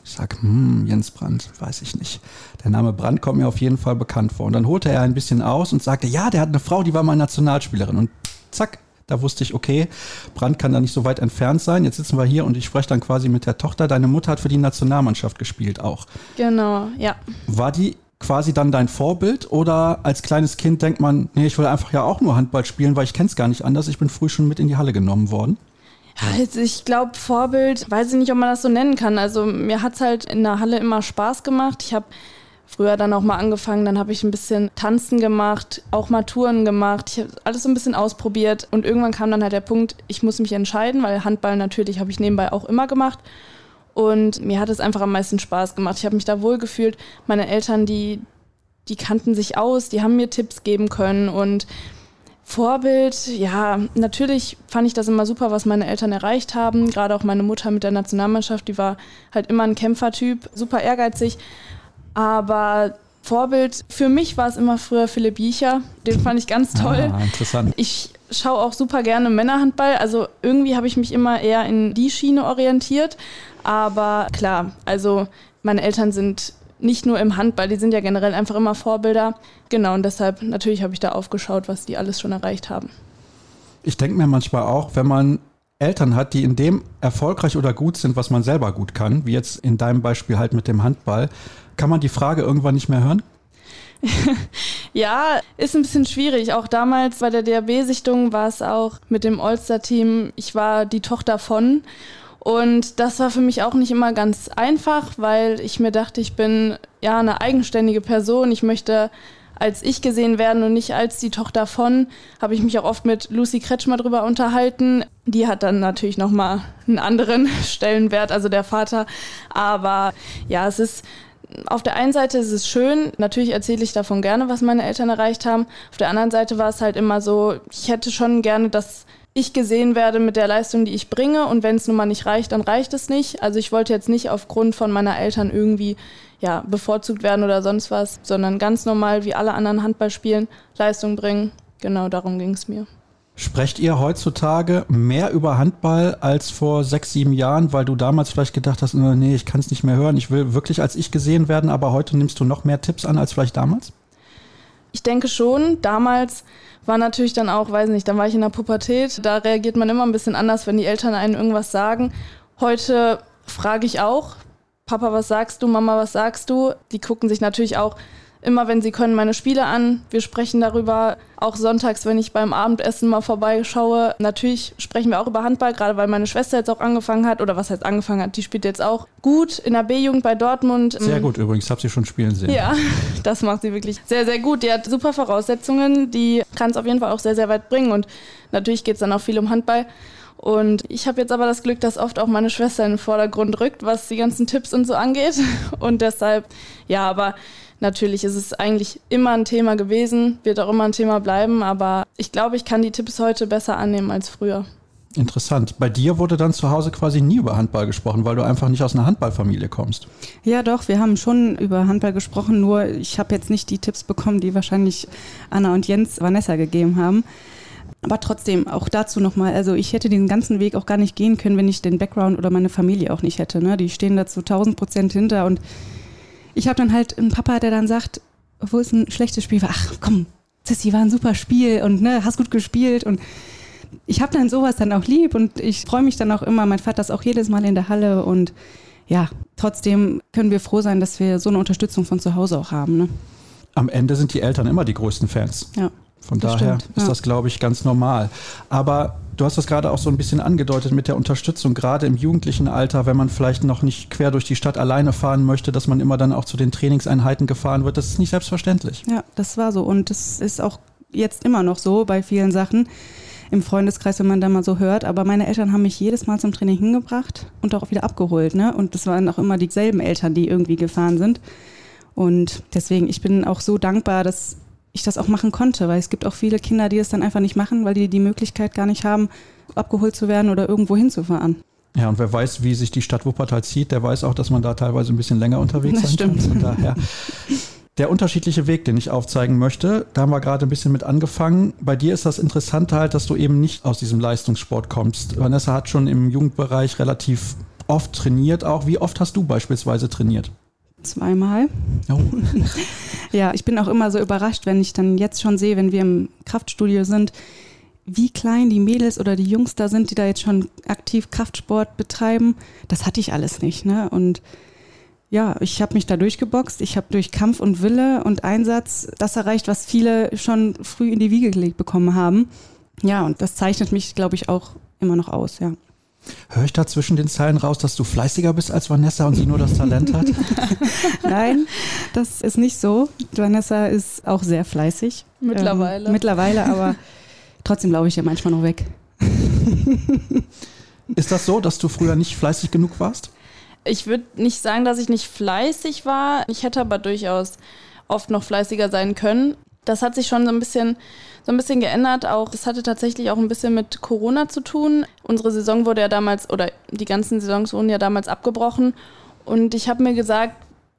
Ich sag, hm, Jens Brandt, weiß ich nicht. Der Name Brandt kommt mir auf jeden Fall bekannt vor. Und dann holte er ein bisschen aus und sagte, ja, der hat eine Frau, die war mal Nationalspielerin. Und zack, da wusste ich, okay, Brandt kann da nicht so weit entfernt sein. Jetzt sitzen wir hier und ich spreche dann quasi mit der Tochter. Deine Mutter hat für die Nationalmannschaft gespielt auch. Genau, ja. War die quasi dann dein Vorbild oder als kleines Kind denkt man, nee, ich will einfach ja auch nur Handball spielen, weil ich kenne es gar nicht anders. Ich bin früh schon mit in die Halle genommen worden. Also ich glaube, Vorbild, weiß ich nicht, ob man das so nennen kann. Also mir hat es halt in der Halle immer Spaß gemacht. Ich habe früher dann auch mal angefangen, dann habe ich ein bisschen Tanzen gemacht, auch mal Touren gemacht. Ich habe alles so ein bisschen ausprobiert und irgendwann kam dann halt der Punkt, ich muss mich entscheiden, weil Handball natürlich habe ich nebenbei auch immer gemacht. Und mir hat es einfach am meisten Spaß gemacht. Ich habe mich da wohl gefühlt. Meine Eltern, die, die kannten sich aus, die haben mir Tipps geben können und Vorbild, ja, natürlich fand ich das immer super, was meine Eltern erreicht haben. Gerade auch meine Mutter mit der Nationalmannschaft, die war halt immer ein Kämpfertyp, super ehrgeizig. Aber Vorbild für mich war es immer früher Philipp Jiecher. Den fand ich ganz toll. Ah, interessant. Ich schaue auch super gerne Männerhandball. Also irgendwie habe ich mich immer eher in die Schiene orientiert. Aber klar, also meine Eltern sind nicht nur im Handball, die sind ja generell einfach immer Vorbilder. Genau, und deshalb natürlich habe ich da aufgeschaut, was die alles schon erreicht haben. Ich denke mir manchmal auch, wenn man Eltern hat, die in dem erfolgreich oder gut sind, was man selber gut kann, wie jetzt in deinem Beispiel halt mit dem Handball, kann man die Frage irgendwann nicht mehr hören? (laughs) ja, ist ein bisschen schwierig. Auch damals bei der DAB-Sichtung war es auch mit dem All-Star-Team, ich war die Tochter von und das war für mich auch nicht immer ganz einfach, weil ich mir dachte, ich bin ja eine eigenständige Person. Ich möchte als ich gesehen werden und nicht als die Tochter von, habe ich mich auch oft mit Lucy Kretschmer drüber unterhalten. Die hat dann natürlich nochmal einen anderen (laughs) Stellenwert, also der Vater. Aber ja, es ist auf der einen Seite ist es schön, natürlich erzähle ich davon gerne, was meine Eltern erreicht haben. Auf der anderen Seite war es halt immer so, ich hätte schon gerne, dass ich gesehen werde mit der Leistung, die ich bringe. Und wenn es nun mal nicht reicht, dann reicht es nicht. Also ich wollte jetzt nicht aufgrund von meiner Eltern irgendwie ja, bevorzugt werden oder sonst was, sondern ganz normal wie alle anderen Handballspielen Leistung bringen. Genau darum ging es mir. Sprecht ihr heutzutage mehr über Handball als vor sechs, sieben Jahren, weil du damals vielleicht gedacht hast, nee, ich kann es nicht mehr hören, ich will wirklich als ich gesehen werden, aber heute nimmst du noch mehr Tipps an als vielleicht damals? Ich denke schon. Damals war natürlich dann auch, weiß nicht, dann war ich in der Pubertät. Da reagiert man immer ein bisschen anders, wenn die Eltern einen irgendwas sagen. Heute frage ich auch, Papa, was sagst du? Mama, was sagst du? Die gucken sich natürlich auch immer, wenn sie können, meine Spiele an. Wir sprechen darüber, auch sonntags, wenn ich beim Abendessen mal vorbeischaue. Natürlich sprechen wir auch über Handball, gerade weil meine Schwester jetzt auch angefangen hat, oder was heißt angefangen hat, die spielt jetzt auch gut in der B-Jugend bei Dortmund. Sehr gut übrigens, habe sie schon spielen sehen. Ja, (laughs) das macht sie wirklich sehr, sehr gut. Die hat super Voraussetzungen, die kann es auf jeden Fall auch sehr, sehr weit bringen. Und natürlich geht es dann auch viel um Handball. Und ich habe jetzt aber das Glück, dass oft auch meine Schwester in den Vordergrund rückt, was die ganzen Tipps und so angeht. (laughs) Und deshalb, ja, aber Natürlich ist es eigentlich immer ein Thema gewesen, wird auch immer ein Thema bleiben, aber ich glaube, ich kann die Tipps heute besser annehmen als früher. Interessant. Bei dir wurde dann zu Hause quasi nie über Handball gesprochen, weil du einfach nicht aus einer Handballfamilie kommst. Ja, doch, wir haben schon über Handball gesprochen, nur ich habe jetzt nicht die Tipps bekommen, die wahrscheinlich Anna und Jens Vanessa gegeben haben. Aber trotzdem, auch dazu nochmal, also ich hätte diesen ganzen Weg auch gar nicht gehen können, wenn ich den Background oder meine Familie auch nicht hätte. Ne? Die stehen dazu 1000 Prozent hinter und ich habe dann halt einen Papa, der dann sagt, obwohl es ein schlechtes Spiel war, ach komm, Sissy war ein super Spiel und ne, hast gut gespielt und ich habe dann sowas dann auch lieb und ich freue mich dann auch immer. Mein Vater ist auch jedes Mal in der Halle und ja, trotzdem können wir froh sein, dass wir so eine Unterstützung von zu Hause auch haben. Ne? Am Ende sind die Eltern immer die größten Fans. Ja. Von daher stimmt, ist ja. das, glaube ich, ganz normal. Aber du hast das gerade auch so ein bisschen angedeutet mit der Unterstützung, gerade im jugendlichen Alter, wenn man vielleicht noch nicht quer durch die Stadt alleine fahren möchte, dass man immer dann auch zu den Trainingseinheiten gefahren wird. Das ist nicht selbstverständlich. Ja, das war so. Und das ist auch jetzt immer noch so bei vielen Sachen im Freundeskreis, wenn man da mal so hört. Aber meine Eltern haben mich jedes Mal zum Training hingebracht und auch wieder abgeholt. Ne? Und das waren auch immer dieselben Eltern, die irgendwie gefahren sind. Und deswegen, ich bin auch so dankbar, dass ich das auch machen konnte, weil es gibt auch viele Kinder, die es dann einfach nicht machen, weil die die Möglichkeit gar nicht haben, abgeholt zu werden oder irgendwo hinzufahren. Ja, und wer weiß, wie sich die Stadt Wuppertal zieht, der weiß auch, dass man da teilweise ein bisschen länger unterwegs Das sein kann. stimmt. Von daher. Der unterschiedliche Weg, den ich aufzeigen möchte, da haben wir gerade ein bisschen mit angefangen. Bei dir ist das Interessante halt, dass du eben nicht aus diesem Leistungssport kommst. Vanessa hat schon im Jugendbereich relativ oft trainiert auch. Wie oft hast du beispielsweise trainiert? Zweimal. Oh. (laughs) Ja, ich bin auch immer so überrascht, wenn ich dann jetzt schon sehe, wenn wir im Kraftstudio sind, wie klein die Mädels oder die Jungs da sind, die da jetzt schon aktiv Kraftsport betreiben. Das hatte ich alles nicht. Ne? Und ja, ich habe mich da durchgeboxt. Ich habe durch Kampf und Wille und Einsatz das erreicht, was viele schon früh in die Wiege gelegt bekommen haben. Ja, und das zeichnet mich, glaube ich, auch immer noch aus, ja. Höre ich da zwischen den Zeilen raus, dass du fleißiger bist als Vanessa und sie nur das Talent hat? (laughs) Nein, das ist nicht so. Vanessa ist auch sehr fleißig. Mittlerweile. Ähm, mittlerweile, aber trotzdem laufe ich ja manchmal noch weg. (laughs) Ist das so, dass du früher nicht fleißig genug warst? Ich würde nicht sagen, dass ich nicht fleißig war. Ich hätte aber durchaus oft noch fleißiger sein können. Das hat sich schon so ein bisschen, so ein bisschen geändert. Auch das hatte tatsächlich auch ein bisschen mit Corona zu tun. Unsere Saison wurde ja damals oder die ganzen Saisons wurden ja damals abgebrochen. Und ich habe mir gesagt,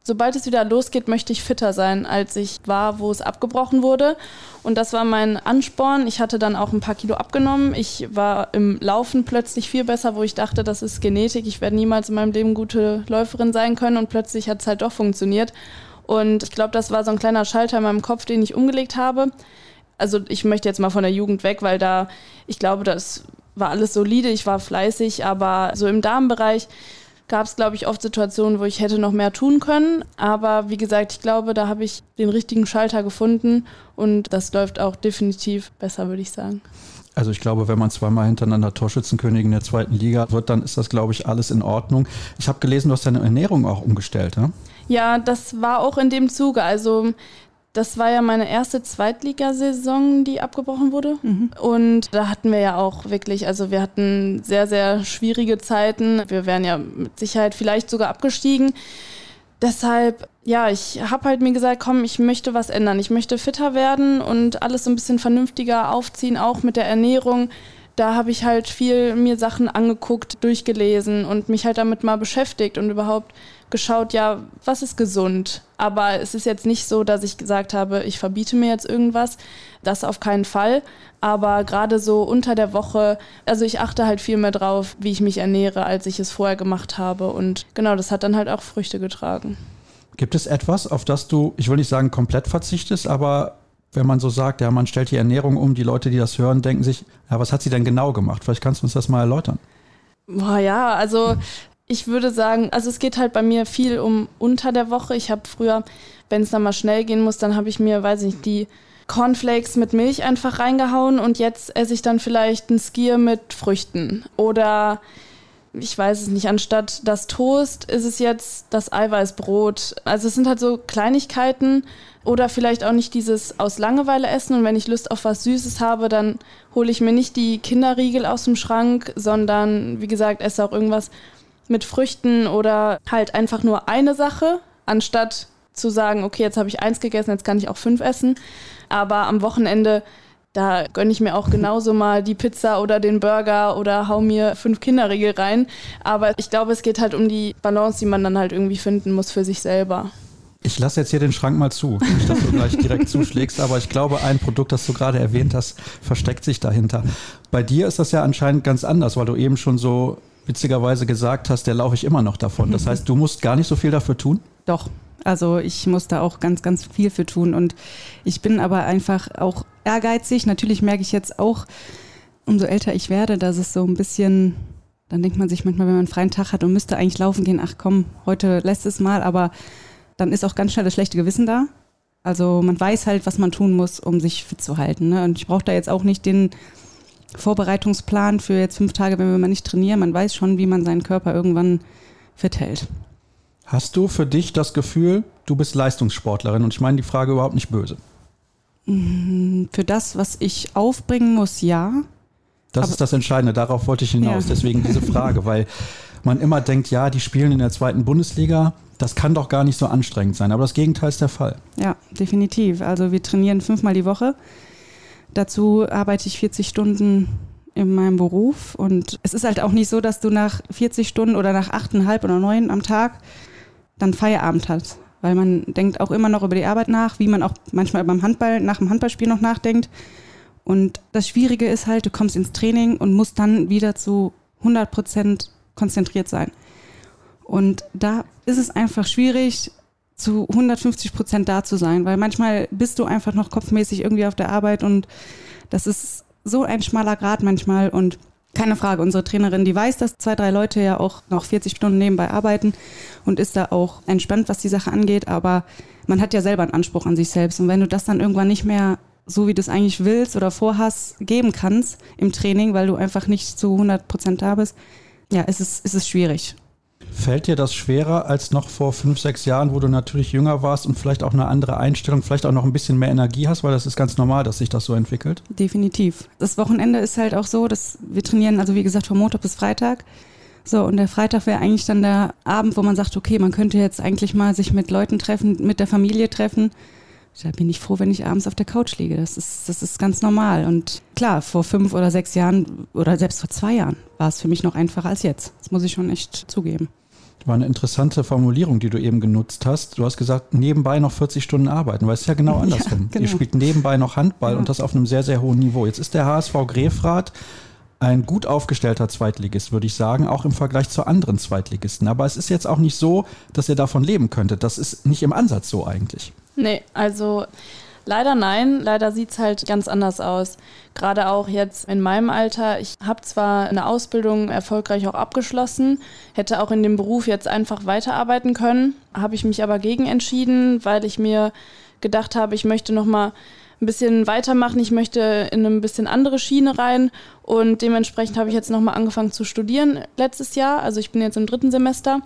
sobald es wieder losgeht, möchte ich fitter sein, als ich war, wo es abgebrochen wurde. Und das war mein Ansporn. Ich hatte dann auch ein paar Kilo abgenommen. Ich war im Laufen plötzlich viel besser, wo ich dachte, das ist Genetik. Ich werde niemals in meinem Leben gute Läuferin sein können. Und plötzlich hat es halt doch funktioniert. Und ich glaube, das war so ein kleiner Schalter in meinem Kopf, den ich umgelegt habe. Also ich möchte jetzt mal von der Jugend weg, weil da, ich glaube, das war alles solide, ich war fleißig, aber so im Damenbereich gab es, glaube ich, oft Situationen, wo ich hätte noch mehr tun können. Aber wie gesagt, ich glaube, da habe ich den richtigen Schalter gefunden und das läuft auch definitiv besser, würde ich sagen. Also ich glaube, wenn man zweimal hintereinander Torschützenkönigin der zweiten Liga wird, dann ist das, glaube ich, alles in Ordnung. Ich habe gelesen, du hast deine Ernährung auch umgestellt, ne? Ja, das war auch in dem Zuge. Also das war ja meine erste Zweitligasaison, die abgebrochen wurde. Und da hatten wir ja auch wirklich, also wir hatten sehr, sehr schwierige Zeiten. Wir wären ja mit Sicherheit vielleicht sogar abgestiegen. Deshalb, ja, ich habe halt mir gesagt, komm, ich möchte was ändern. Ich möchte fitter werden und alles so ein bisschen vernünftiger aufziehen, auch mit der Ernährung. Da habe ich halt viel mir Sachen angeguckt, durchgelesen und mich halt damit mal beschäftigt und überhaupt geschaut, ja, was ist gesund? Aber es ist jetzt nicht so, dass ich gesagt habe, ich verbiete mir jetzt irgendwas. Das auf keinen Fall. Aber gerade so unter der Woche, also ich achte halt viel mehr drauf, wie ich mich ernähre, als ich es vorher gemacht habe. Und genau, das hat dann halt auch Früchte getragen. Gibt es etwas, auf das du, ich will nicht sagen komplett verzichtest, aber wenn man so sagt, ja, man stellt die Ernährung um, die Leute, die das hören, denken sich, ja, was hat sie denn genau gemacht? Vielleicht kannst du uns das mal erläutern. Boah, ja, also Ich würde sagen, also es geht halt bei mir viel um unter der Woche. Ich habe früher, wenn es dann mal schnell gehen muss, dann habe ich mir, weiß ich nicht, die Cornflakes mit Milch einfach reingehauen und jetzt esse ich dann vielleicht ein Skier mit Früchten. Oder ich weiß es nicht, anstatt das Toast ist es jetzt das Eiweißbrot. Also es sind halt so Kleinigkeiten oder vielleicht auch nicht dieses aus Langeweile essen und wenn ich Lust auf was Süßes habe, dann hole ich mir nicht die Kinderriegel aus dem Schrank, sondern wie gesagt, esse auch irgendwas mit Früchten oder halt einfach nur eine Sache, anstatt zu sagen, okay, jetzt habe ich eins gegessen, jetzt kann ich auch fünf essen. Aber am Wochenende, da gönne ich mir auch (laughs) genauso mal die Pizza oder den Burger oder hau mir fünf Kinderriegel rein. Aber ich glaube, es geht halt um die Balance, die man dann halt irgendwie finden muss für sich selber. Ich lasse jetzt hier den Schrank mal zu, nicht, dass du gleich direkt (laughs) zuschlägst, aber ich glaube, ein Produkt, das du gerade erwähnt hast, versteckt sich dahinter. Bei dir ist das ja anscheinend ganz anders, weil du eben schon so witzigerweise gesagt hast, der laufe ich immer noch davon. Das (laughs) heißt, du musst gar nicht so viel dafür tun? Doch, also ich muss da auch ganz, ganz viel für tun. Und ich bin aber einfach auch ehrgeizig. Natürlich merke ich jetzt auch, umso älter ich werde, dass es so ein bisschen, dann denkt man sich manchmal, wenn man einen freien Tag hat und müsste eigentlich laufen gehen, ach komm, heute lässt es mal, aber dann ist auch ganz schnell das schlechte Gewissen da. Also man weiß halt, was man tun muss, um sich fit zu halten. Ne? Und ich brauche da jetzt auch nicht den Vorbereitungsplan für jetzt fünf Tage, wenn wir mal nicht trainieren. Man weiß schon, wie man seinen Körper irgendwann fit hält. Hast du für dich das Gefühl, du bist Leistungssportlerin? Und ich meine die Frage überhaupt nicht böse. Mm, für das, was ich aufbringen muss, ja. Das Aber ist das Entscheidende, darauf wollte ich hinaus. Ja. Deswegen diese (laughs) Frage, weil man immer denkt, ja, die spielen in der zweiten Bundesliga, das kann doch gar nicht so anstrengend sein. Aber das Gegenteil ist der Fall. Ja, definitiv. Also wir trainieren fünfmal die Woche. Dazu arbeite ich 40 Stunden in meinem Beruf. Und es ist halt auch nicht so, dass du nach 40 Stunden oder nach 8,5 oder 9 am Tag dann Feierabend hat. Weil man denkt auch immer noch über die Arbeit nach, wie man auch manchmal beim Handball, nach dem Handballspiel noch nachdenkt. Und das Schwierige ist halt, du kommst ins Training und musst dann wieder zu 100 Prozent konzentriert sein. Und da ist es einfach schwierig, zu 150 Prozent da zu sein, weil manchmal bist du einfach noch kopfmäßig irgendwie auf der Arbeit und das ist so ein schmaler Grad manchmal und keine Frage, unsere Trainerin, die weiß, dass zwei, drei Leute ja auch noch 40 Stunden nebenbei arbeiten und ist da auch entspannt, was die Sache angeht. Aber man hat ja selber einen Anspruch an sich selbst. Und wenn du das dann irgendwann nicht mehr so, wie du es eigentlich willst oder vorhast, geben kannst im Training, weil du einfach nicht zu 100 Prozent da bist, ja, ist es, ist es schwierig. Fällt dir das schwerer als noch vor fünf, sechs Jahren, wo du natürlich jünger warst und vielleicht auch eine andere Einstellung, vielleicht auch noch ein bisschen mehr Energie hast, weil das ist ganz normal, dass sich das so entwickelt? Definitiv. Das Wochenende ist halt auch so, dass wir trainieren, also wie gesagt, von Montag bis Freitag. So, und der Freitag wäre eigentlich dann der Abend, wo man sagt, okay, man könnte jetzt eigentlich mal sich mit Leuten treffen, mit der Familie treffen. Da bin ich froh, wenn ich abends auf der Couch liege. Das ist, das ist ganz normal. Und klar, vor fünf oder sechs Jahren oder selbst vor zwei Jahren war es für mich noch einfacher als jetzt. Das muss ich schon echt zugeben. War eine interessante Formulierung, die du eben genutzt hast. Du hast gesagt, nebenbei noch 40 Stunden arbeiten, weil es ist ja genau (laughs) andersrum. Ja, genau. Ihr spielt nebenbei noch Handball ja. und das auf einem sehr, sehr hohen Niveau. Jetzt ist der HSV Grefrath ein gut aufgestellter Zweitligist, würde ich sagen, auch im Vergleich zu anderen Zweitligisten. Aber es ist jetzt auch nicht so, dass ihr davon leben könntet. Das ist nicht im Ansatz so eigentlich. Nee, also leider nein. Leider sieht es halt ganz anders aus. Gerade auch jetzt in meinem Alter. Ich habe zwar eine Ausbildung erfolgreich auch abgeschlossen, hätte auch in dem Beruf jetzt einfach weiterarbeiten können, habe ich mich aber gegen entschieden, weil ich mir gedacht habe, ich möchte noch mal ein bisschen weitermachen. Ich möchte in eine bisschen andere Schiene rein und dementsprechend habe ich jetzt nochmal angefangen zu studieren letztes Jahr. Also ich bin jetzt im dritten Semester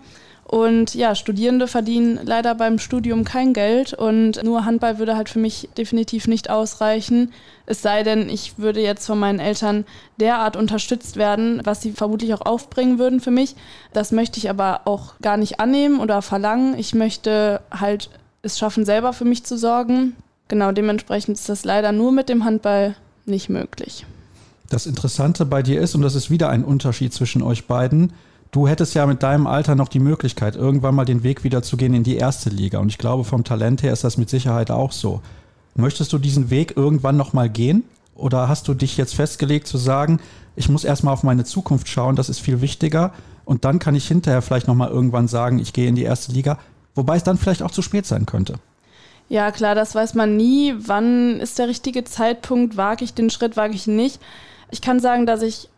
und ja, Studierende verdienen leider beim Studium kein Geld und nur Handball würde halt für mich definitiv nicht ausreichen. Es sei denn, ich würde jetzt von meinen Eltern derart unterstützt werden, was sie vermutlich auch aufbringen würden für mich. Das möchte ich aber auch gar nicht annehmen oder verlangen. Ich möchte halt es schaffen, selber für mich zu sorgen. Genau, dementsprechend ist das leider nur mit dem Handball nicht möglich. Das Interessante bei dir ist, und das ist wieder ein Unterschied zwischen euch beiden, Du hättest ja mit deinem Alter noch die Möglichkeit, irgendwann mal den Weg wieder zu gehen in die erste Liga. Und ich glaube, vom Talent her ist das mit Sicherheit auch so. Möchtest du diesen Weg irgendwann noch mal gehen? Oder hast du dich jetzt festgelegt zu sagen, ich muss erstmal auf meine Zukunft schauen, das ist viel wichtiger. Und dann kann ich hinterher vielleicht noch mal irgendwann sagen, ich gehe in die erste Liga. Wobei es dann vielleicht auch zu spät sein könnte. Ja, klar, das weiß man nie. Wann ist der richtige Zeitpunkt? Wage ich den Schritt, wage ich ihn nicht? Ich kann sagen, dass ich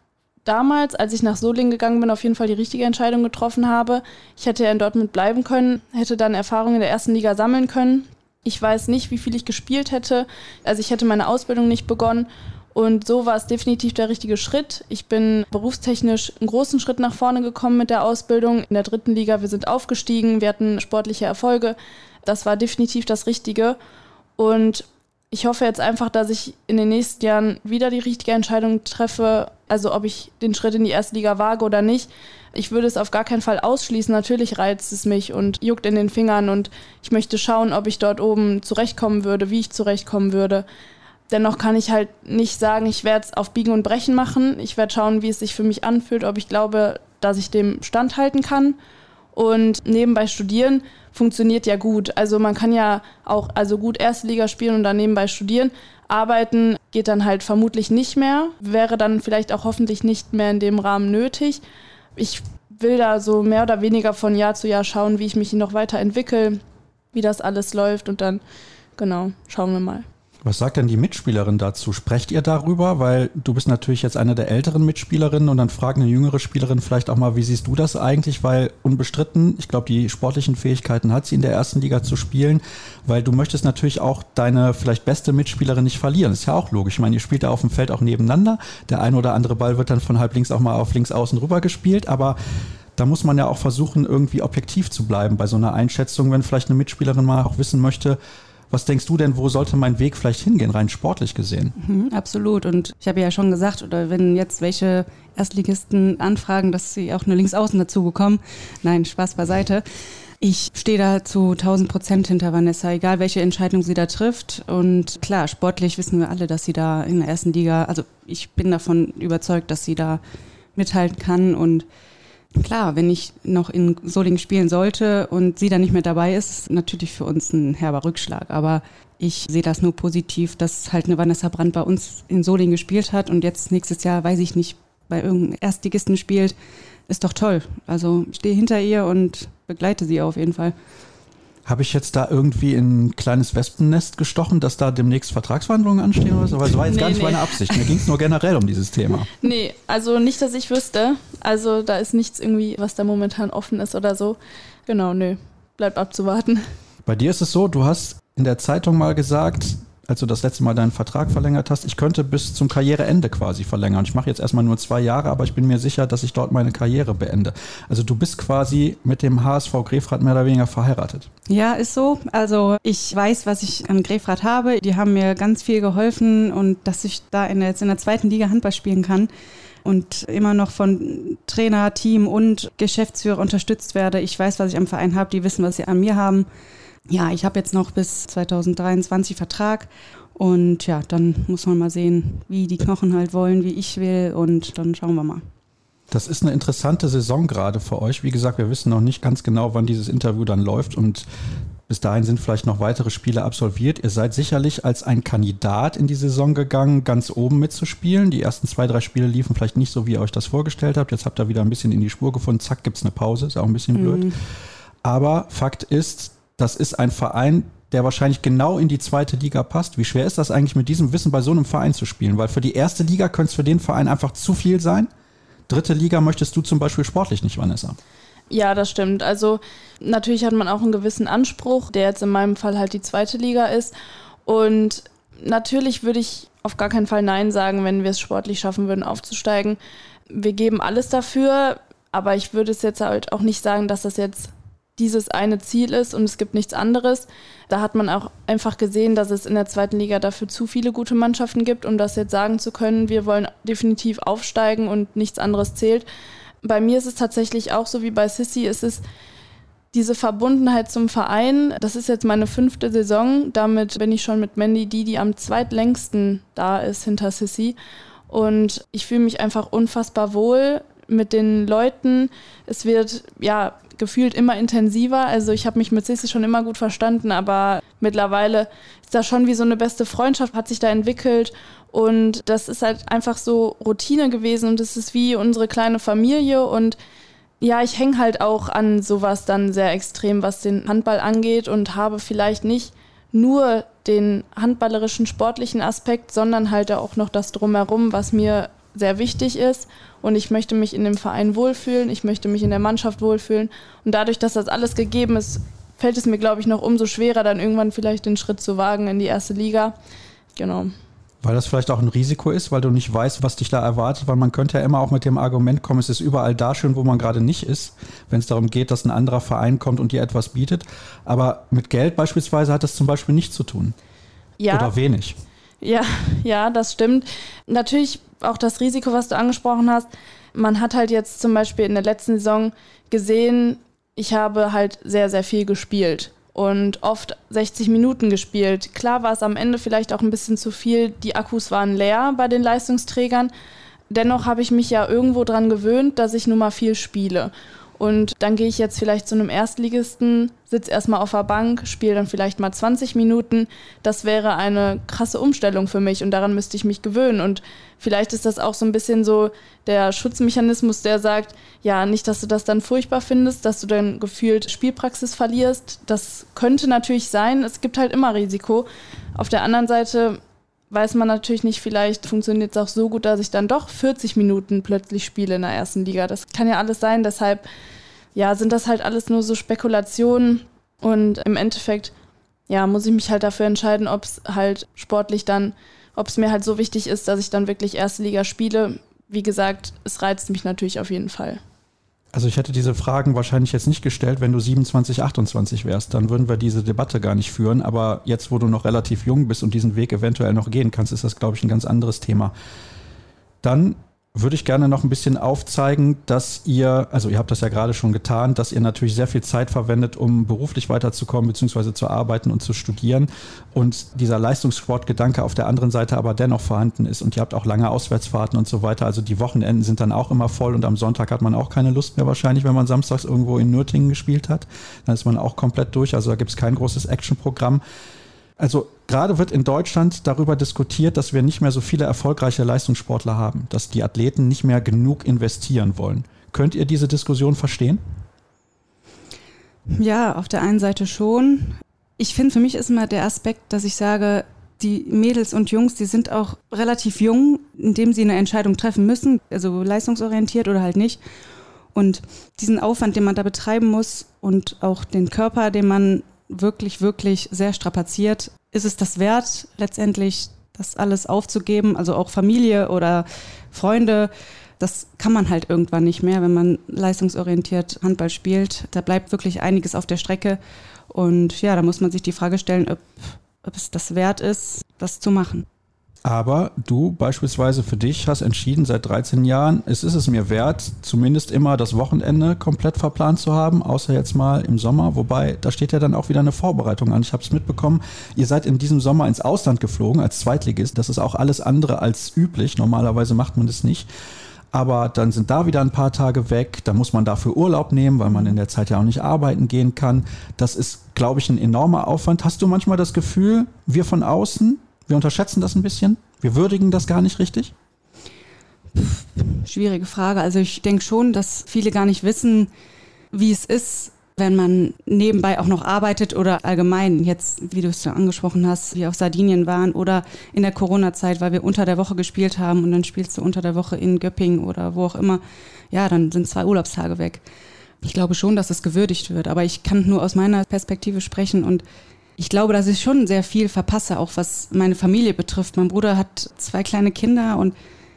damals, als ich nach Solingen gegangen bin, auf jeden Fall die richtige Entscheidung getroffen habe. Ich hätte ja in Dortmund bleiben können, hätte dann Erfahrungen in der ersten Liga sammeln können. Ich weiß nicht, wie viel ich gespielt hätte. Also ich hätte meine Ausbildung nicht begonnen. Und so war es definitiv der richtige Schritt. Ich bin berufstechnisch einen großen Schritt nach vorne gekommen mit der Ausbildung. In der dritten Liga, wir sind aufgestiegen, wir hatten sportliche Erfolge. Das war definitiv das Richtige. Und ich hoffe jetzt einfach, dass ich in den nächsten Jahren wieder die richtige Entscheidung treffe, also ob ich den Schritt in die erste Liga wage oder nicht. Ich würde es auf gar keinen Fall ausschließen. Natürlich reizt es mich und juckt in den Fingern und ich möchte schauen, ob ich dort oben zurechtkommen würde, wie ich zurechtkommen würde. Dennoch kann ich halt nicht sagen, ich werde es auf Biegen und Brechen machen. Ich werde schauen, wie es sich für mich anfühlt, ob ich glaube, dass ich dem standhalten kann. Und nebenbei studieren funktioniert ja gut. Also man kann ja auch also gut erste Liga spielen und dann nebenbei studieren. Arbeiten geht dann halt vermutlich nicht mehr, wäre dann vielleicht auch hoffentlich nicht mehr in dem Rahmen nötig. Ich will da so mehr oder weniger von Jahr zu Jahr schauen, wie ich mich noch weiterentwickle, wie das alles läuft und dann, genau, schauen wir mal. Was sagt denn die Mitspielerin dazu? Sprecht ihr darüber? Weil du bist natürlich jetzt eine der älteren Mitspielerinnen und dann fragt eine jüngere Spielerin vielleicht auch mal, wie siehst du das eigentlich? Weil unbestritten, ich glaube, die sportlichen Fähigkeiten hat sie in der ersten Liga zu spielen, weil du möchtest natürlich auch deine vielleicht beste Mitspielerin nicht verlieren. ist ja auch logisch. Ich meine, ihr spielt da auf dem Feld auch nebeneinander. Der ein oder andere Ball wird dann von halb links auch mal auf links außen rüber gespielt, aber da muss man ja auch versuchen, irgendwie objektiv zu bleiben bei so einer Einschätzung, wenn vielleicht eine Mitspielerin mal auch wissen möchte, was denkst du denn, wo sollte mein Weg vielleicht hingehen, rein sportlich gesehen? Mhm, absolut. Und ich habe ja schon gesagt, oder wenn jetzt welche Erstligisten anfragen, dass sie auch nur Linksaußen dazu bekommen. Nein, Spaß beiseite. Ich stehe da zu 1000 Prozent hinter Vanessa, egal welche Entscheidung sie da trifft. Und klar, sportlich wissen wir alle, dass sie da in der ersten Liga, also ich bin davon überzeugt, dass sie da mithalten kann und Klar, wenn ich noch in Solingen spielen sollte und sie dann nicht mehr dabei ist, ist natürlich für uns ein herber Rückschlag. Aber ich sehe das nur positiv, dass halt eine Vanessa Brandt bei uns in Solingen gespielt hat und jetzt nächstes Jahr, weiß ich nicht, bei irgendeinem Erstligisten spielt. Ist doch toll. Also stehe hinter ihr und begleite sie auf jeden Fall. Habe ich jetzt da irgendwie in ein kleines Wespennest gestochen, dass da demnächst Vertragsverhandlungen anstehen oder so? Aber das war jetzt nee, gar nicht nee. meine Absicht. Mir ging es nur generell um dieses Thema. (laughs) Nee, also nicht, dass ich wüsste. Also da ist nichts irgendwie, was da momentan offen ist oder so. Genau, nö. Bleibt abzuwarten. Bei dir ist es so, du hast in der Zeitung mal gesagt, als du das letzte Mal deinen Vertrag verlängert hast, ich könnte bis zum Karriereende quasi verlängern. Ich mache jetzt erstmal nur zwei Jahre, aber ich bin mir sicher, dass ich dort meine Karriere beende. Also du bist quasi mit dem HSV Grefrath mehr oder weniger verheiratet. Ja, ist so. Also ich weiß, was ich an Grefrath habe. Die haben mir ganz viel geholfen und dass ich da in der, jetzt in der zweiten Liga Handball spielen kann und immer noch von Trainer, Team und Geschäftsführer unterstützt werde. Ich weiß, was ich am Verein habe, die wissen, was sie an mir haben ja, ich habe jetzt noch bis 2023 Vertrag und ja, dann muss man mal sehen, wie die Knochen halt wollen, wie ich will und dann schauen wir mal. Das ist eine interessante Saison gerade für euch. Wie gesagt, wir wissen noch nicht ganz genau, wann dieses Interview dann läuft und bis dahin sind vielleicht noch weitere Spiele absolviert. Ihr seid sicherlich als ein Kandidat in die Saison gegangen, ganz oben mitzuspielen. Die ersten zwei, drei Spiele liefen vielleicht nicht so, wie ihr euch das vorgestellt habt. Jetzt habt ihr wieder ein bisschen in die Spur gefunden. Zack, gibt es eine Pause. Ist auch ein bisschen blöd. Mhm. Aber Fakt ist, das ist ein Verein, der wahrscheinlich genau in die zweite Liga passt. Wie schwer ist das eigentlich mit diesem Wissen bei so einem Verein zu spielen? Weil für die erste Liga könnte es für den Verein einfach zu viel sein. Dritte Liga möchtest du zum Beispiel sportlich nicht, Vanessa. Ja, das stimmt. Also natürlich hat man auch einen gewissen Anspruch, der jetzt in meinem Fall halt die zweite Liga ist. Und natürlich würde ich auf gar keinen Fall Nein sagen, wenn wir es sportlich schaffen würden, aufzusteigen. Wir geben alles dafür, aber ich würde es jetzt halt auch nicht sagen, dass das jetzt dieses eine Ziel ist und es gibt nichts anderes. Da hat man auch einfach gesehen, dass es in der zweiten Liga dafür zu viele gute Mannschaften gibt, um das jetzt sagen zu können, wir wollen definitiv aufsteigen und nichts anderes zählt. Bei mir ist es tatsächlich auch so wie bei Sissy, es ist diese Verbundenheit zum Verein. Das ist jetzt meine fünfte Saison. Damit bin ich schon mit Mandy die, die am zweitlängsten da ist hinter Sissy. Und ich fühle mich einfach unfassbar wohl mit den Leuten. Es wird, ja, gefühlt immer intensiver. Also ich habe mich mit Sissi schon immer gut verstanden, aber mittlerweile ist da schon wie so eine beste Freundschaft, hat sich da entwickelt. Und das ist halt einfach so Routine gewesen und es ist wie unsere kleine Familie. Und ja, ich hänge halt auch an sowas dann sehr extrem, was den Handball angeht und habe vielleicht nicht nur den handballerischen sportlichen Aspekt, sondern halt auch noch das drumherum, was mir sehr wichtig ist und ich möchte mich in dem Verein wohlfühlen, ich möchte mich in der Mannschaft wohlfühlen und dadurch, dass das alles gegeben ist, fällt es mir, glaube ich, noch umso schwerer, dann irgendwann vielleicht den Schritt zu wagen in die erste Liga. Genau. Weil das vielleicht auch ein Risiko ist, weil du nicht weißt, was dich da erwartet, weil man könnte ja immer auch mit dem Argument kommen, es ist überall da schön, wo man gerade nicht ist, wenn es darum geht, dass ein anderer Verein kommt und dir etwas bietet. Aber mit Geld beispielsweise hat das zum Beispiel nichts zu tun. Ja. Oder wenig. Ja, ja, das stimmt. Natürlich auch das Risiko, was du angesprochen hast. Man hat halt jetzt zum Beispiel in der letzten Saison gesehen, ich habe halt sehr, sehr viel gespielt und oft 60 Minuten gespielt. Klar war es am Ende vielleicht auch ein bisschen zu viel. Die Akkus waren leer bei den Leistungsträgern. Dennoch habe ich mich ja irgendwo dran gewöhnt, dass ich nun mal viel spiele. Und dann gehe ich jetzt vielleicht zu einem Erstligisten, sitze erstmal auf der Bank, spiele dann vielleicht mal 20 Minuten. Das wäre eine krasse Umstellung für mich und daran müsste ich mich gewöhnen. Und vielleicht ist das auch so ein bisschen so der Schutzmechanismus, der sagt, ja, nicht, dass du das dann furchtbar findest, dass du dann gefühlt Spielpraxis verlierst. Das könnte natürlich sein. Es gibt halt immer Risiko. Auf der anderen Seite weiß man natürlich nicht, vielleicht funktioniert es auch so gut, dass ich dann doch 40 Minuten plötzlich spiele in der ersten Liga. Das kann ja alles sein. Deshalb ja, sind das halt alles nur so Spekulationen und im Endeffekt ja, muss ich mich halt dafür entscheiden, ob es halt sportlich dann, ob es mir halt so wichtig ist, dass ich dann wirklich erste Liga spiele. Wie gesagt, es reizt mich natürlich auf jeden Fall. Also ich hätte diese Fragen wahrscheinlich jetzt nicht gestellt, wenn du 27, 28 wärst. Dann würden wir diese Debatte gar nicht führen. Aber jetzt, wo du noch relativ jung bist und diesen Weg eventuell noch gehen kannst, ist das, glaube ich, ein ganz anderes Thema. Dann würde ich gerne noch ein bisschen aufzeigen, dass ihr, also ihr habt das ja gerade schon getan, dass ihr natürlich sehr viel Zeit verwendet, um beruflich weiterzukommen, beziehungsweise zu arbeiten und zu studieren. Und dieser Leistungssportgedanke auf der anderen Seite aber dennoch vorhanden ist. Und ihr habt auch lange Auswärtsfahrten und so weiter. Also die Wochenenden sind dann auch immer voll und am Sonntag hat man auch keine Lust mehr wahrscheinlich, wenn man samstags irgendwo in Nürtingen gespielt hat. Dann ist man auch komplett durch. Also da gibt es kein großes Actionprogramm. Also gerade wird in Deutschland darüber diskutiert, dass wir nicht mehr so viele erfolgreiche Leistungssportler haben, dass die Athleten nicht mehr genug investieren wollen. Könnt ihr diese Diskussion verstehen? Ja, auf der einen Seite schon. Ich finde, für mich ist immer der Aspekt, dass ich sage, die Mädels und Jungs, die sind auch relativ jung, indem sie eine Entscheidung treffen müssen, also leistungsorientiert oder halt nicht. Und diesen Aufwand, den man da betreiben muss und auch den Körper, den man wirklich, wirklich sehr strapaziert. Ist es das wert, letztendlich das alles aufzugeben? Also auch Familie oder Freunde, das kann man halt irgendwann nicht mehr, wenn man leistungsorientiert Handball spielt. Da bleibt wirklich einiges auf der Strecke. Und ja, da muss man sich die Frage stellen, ob, ob es das wert ist, das zu machen. Aber du beispielsweise für dich hast entschieden seit 13 Jahren, es ist es mir wert, zumindest immer das Wochenende komplett verplant zu haben, außer jetzt mal im Sommer. Wobei, da steht ja dann auch wieder eine Vorbereitung an. Ich habe es mitbekommen, ihr seid in diesem Sommer ins Ausland geflogen als Zweitligist. Das ist auch alles andere als üblich. Normalerweise macht man das nicht. Aber dann sind da wieder ein paar Tage weg. Da muss man dafür Urlaub nehmen, weil man in der Zeit ja auch nicht arbeiten gehen kann. Das ist, glaube ich, ein enormer Aufwand. Hast du manchmal das Gefühl, wir von außen, wir unterschätzen das ein bisschen. Wir würdigen das gar nicht richtig. Schwierige Frage. Also ich denke schon, dass viele gar nicht wissen, wie es ist, wenn man nebenbei auch noch arbeitet oder allgemein jetzt, wie du es ja angesprochen hast, wir auf Sardinien waren oder in der Corona-Zeit, weil wir unter der Woche gespielt haben und dann spielst du unter der Woche in Göppingen oder wo auch immer. Ja, dann sind zwei Urlaubstage weg. Ich glaube schon, dass es gewürdigt wird, aber ich kann nur aus meiner Perspektive sprechen und ich glaube, dass ich schon sehr viel verpasse, auch was meine Familie betrifft. Mein Bruder hat zwei kleine Kinder und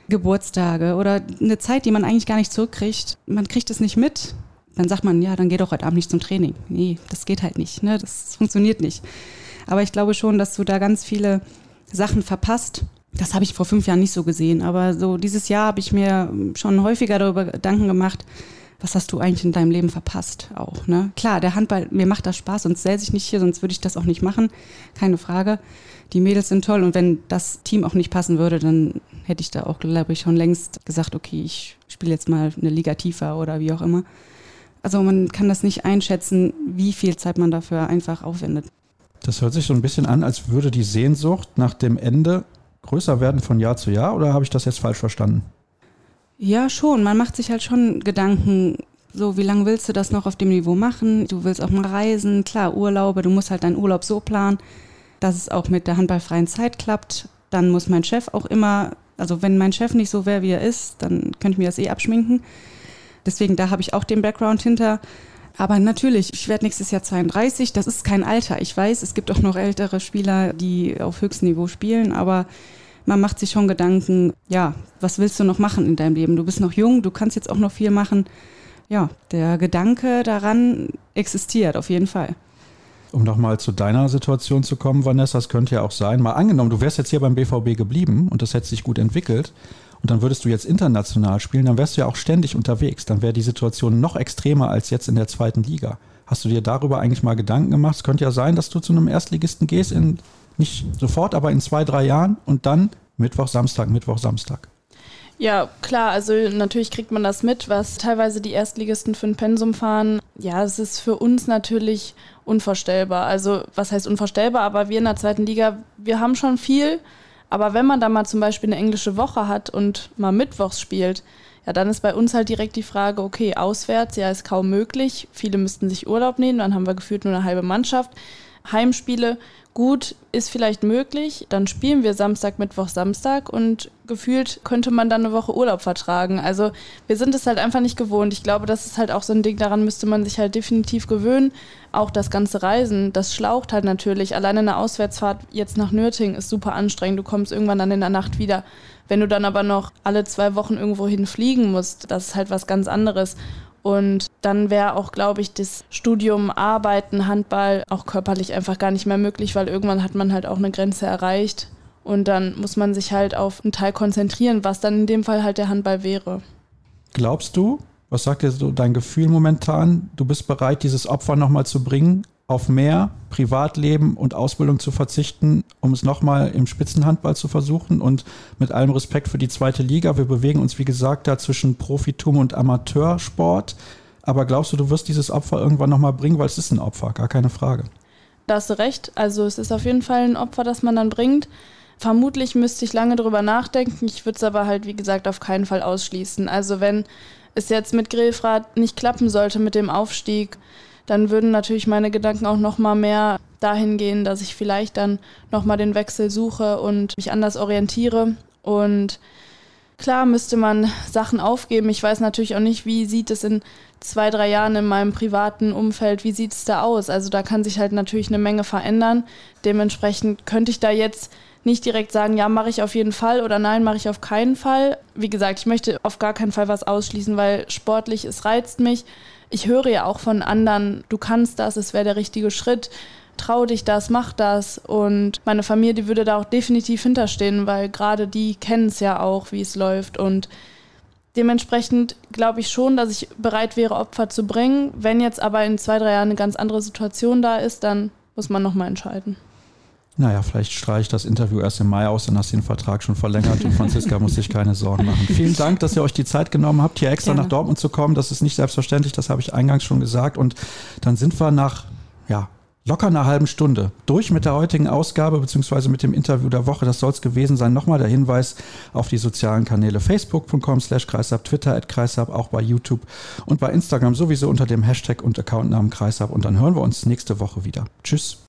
Geburtstage oder eine Zeit, die man eigentlich gar nicht zurückkriegt. Man kriegt es nicht mit. Dann sagt man, ja, dann geh doch heute Abend nicht zum Training. Nee, das geht halt nicht. Ne? Das funktioniert nicht. Aber ich glaube schon, dass du da ganz viele Sachen verpasst. Das habe ich vor fünf Jahren nicht so gesehen. Aber so dieses Jahr habe ich mir schon häufiger darüber Gedanken gemacht, was hast du eigentlich in deinem Leben verpasst auch. Ne? Klar, der Handball, mir macht das Spaß, sonst säße ich nicht hier, sonst würde ich das auch nicht machen. Keine Frage. Die Mädels sind toll und wenn das Team auch nicht passen würde, dann hätte ich da auch, glaube ich, schon längst gesagt, okay, ich spiele jetzt mal eine Liga tiefer oder wie auch immer. Also man kann das nicht einschätzen, wie viel Zeit man dafür einfach aufwendet. Das hört sich so ein bisschen an, als würde die Sehnsucht nach dem Ende größer werden von Jahr zu Jahr oder habe ich das jetzt falsch verstanden? Ja, schon. Man macht sich halt schon Gedanken, so wie lange willst du das noch auf dem Niveau machen? Du willst auch mal reisen, klar, Urlaube, du musst halt deinen Urlaub so planen, dass es auch mit der handballfreien Zeit klappt. Dann muss mein Chef auch immer Also wenn mein Chef nicht so wäre, wie er ist, dann könnte ich mir das eh abschminken. Deswegen, da habe ich auch den Background hinter. Aber natürlich, ich werde nächstes Jahr 32. Das ist kein Alter. Ich weiß, es gibt auch noch ältere Spieler, die auf höchstem Niveau spielen, aber man macht sich schon Gedanken, ja, was willst du noch machen in deinem Leben? Du bist noch jung, du kannst jetzt auch noch viel machen. Ja, der Gedanke daran existiert auf jeden Fall. Um nochmal zu deiner Situation zu kommen, Vanessa, es könnte ja auch sein, mal angenommen, du wärst jetzt hier beim BVB geblieben und das hätte sich gut entwickelt und dann würdest du jetzt international spielen, dann wärst du ja auch ständig unterwegs. Dann wäre die Situation noch extremer als jetzt in der zweiten Liga. Hast du dir darüber eigentlich mal Gedanken gemacht? Es könnte ja sein, dass du zu einem Erstligisten gehst in nicht sofort, aber in zwei, drei Jahren und dann Mittwoch, Samstag, Mittwoch, Samstag. Ja, klar, also natürlich kriegt man das mit, was teilweise die Erstligisten für ein Pensum fahren. Ja, es ist für uns natürlich unvorstellbar. Also, was heißt unvorstellbar? Aber wir in der zweiten Liga, wir haben schon viel. Aber wenn man da mal zum Beispiel eine englische Woche hat und mal mittwochs spielt, ja, dann ist bei uns halt direkt die Frage, okay, auswärts, ja, ist kaum möglich. Viele müssten sich Urlaub nehmen, dann haben wir gefühlt nur eine halbe Mannschaft. Heimspiele, gut, ist vielleicht möglich. Dann spielen wir Samstag, Mittwoch, Samstag und gefühlt könnte man dann eine Woche Urlaub vertragen. Also wir sind es halt einfach nicht gewohnt. Ich glaube, das ist halt auch so ein Ding, daran müsste man sich halt definitiv gewöhnen. Auch das ganze Reisen, das schlaucht halt natürlich. Alleine eine Auswärtsfahrt jetzt nach Nürting ist super anstrengend. Du kommst irgendwann dann in der Nacht wieder. Wenn du dann aber noch alle zwei Wochen irgendwo hinfliegen musst, das ist halt was ganz anderes. Und dann wäre auch, glaube ich, das Studium, Arbeiten, Handball auch körperlich einfach gar nicht mehr möglich, weil irgendwann hat man halt auch eine Grenze erreicht. Und dann muss man sich halt auf einen Teil konzentrieren, was dann in dem Fall halt der Handball wäre. Glaubst du, was sagt dir so dein Gefühl momentan? Du bist bereit, dieses Opfer nochmal zu bringen, auf mehr Privatleben und Ausbildung zu verzichten, um es nochmal im Spitzenhandball zu versuchen. Und mit allem Respekt für die zweite Liga, wir bewegen uns, wie gesagt, da zwischen Profitum und Amateursport. Aber glaubst du, du wirst dieses Opfer irgendwann nochmal bringen, weil es ist ein Opfer, gar keine Frage. Da hast du recht. Also es ist auf jeden Fall ein Opfer, das man dann bringt. Vermutlich müsste ich lange drüber nachdenken. Ich würde es aber halt, wie gesagt, auf keinen Fall ausschließen. Also wenn es jetzt mit Grillfahrt nicht klappen sollte mit dem Aufstieg, dann würden natürlich meine Gedanken auch noch mal mehr dahin gehen, dass ich vielleicht dann noch mal den Wechsel suche und mich anders orientiere und Klar müsste man Sachen aufgeben. Ich weiß natürlich auch nicht, wie sieht es in zwei, drei Jahren in meinem privaten Umfeld, wie sieht es da aus? Also da kann sich halt natürlich eine Menge verändern. Dementsprechend könnte ich da jetzt nicht direkt sagen, ja, mache ich auf jeden Fall oder nein, mache ich auf keinen Fall. Wie gesagt, ich möchte auf gar keinen Fall was ausschließen, weil sportlich, es reizt mich ich höre ja auch von anderen, du kannst das, es wäre der richtige Schritt, trau dich das, mach das. Und meine Familie, die würde da auch definitiv hinterstehen, weil gerade die kennen es ja auch, wie es läuft. Und dementsprechend glaube ich schon, dass ich bereit wäre, Opfer zu bringen. Wenn jetzt aber in zwei, drei Jahren eine ganz andere Situation da ist, dann muss man nochmal entscheiden. Naja, vielleicht streiche ich das Interview erst im Mai aus, dann hast du den Vertrag schon verlängert und Franziska muss sich keine Sorgen machen. Vielen Dank, dass ihr euch die Zeit genommen habt, hier extra Gerne. nach Dortmund zu kommen. Das ist nicht selbstverständlich, das habe ich eingangs schon gesagt. Und dann sind wir nach, ja, locker einer halben Stunde durch mit der heutigen Ausgabe beziehungsweise mit dem Interview der Woche. Das soll es gewesen sein. Nochmal der Hinweis auf die sozialen Kanäle facebook.com slash kreisab, twitter at kreisab, auch bei YouTube und bei Instagram sowieso unter dem Hashtag und Accountnamen kreisab. Und dann hören wir uns nächste Woche wieder. Tschüss.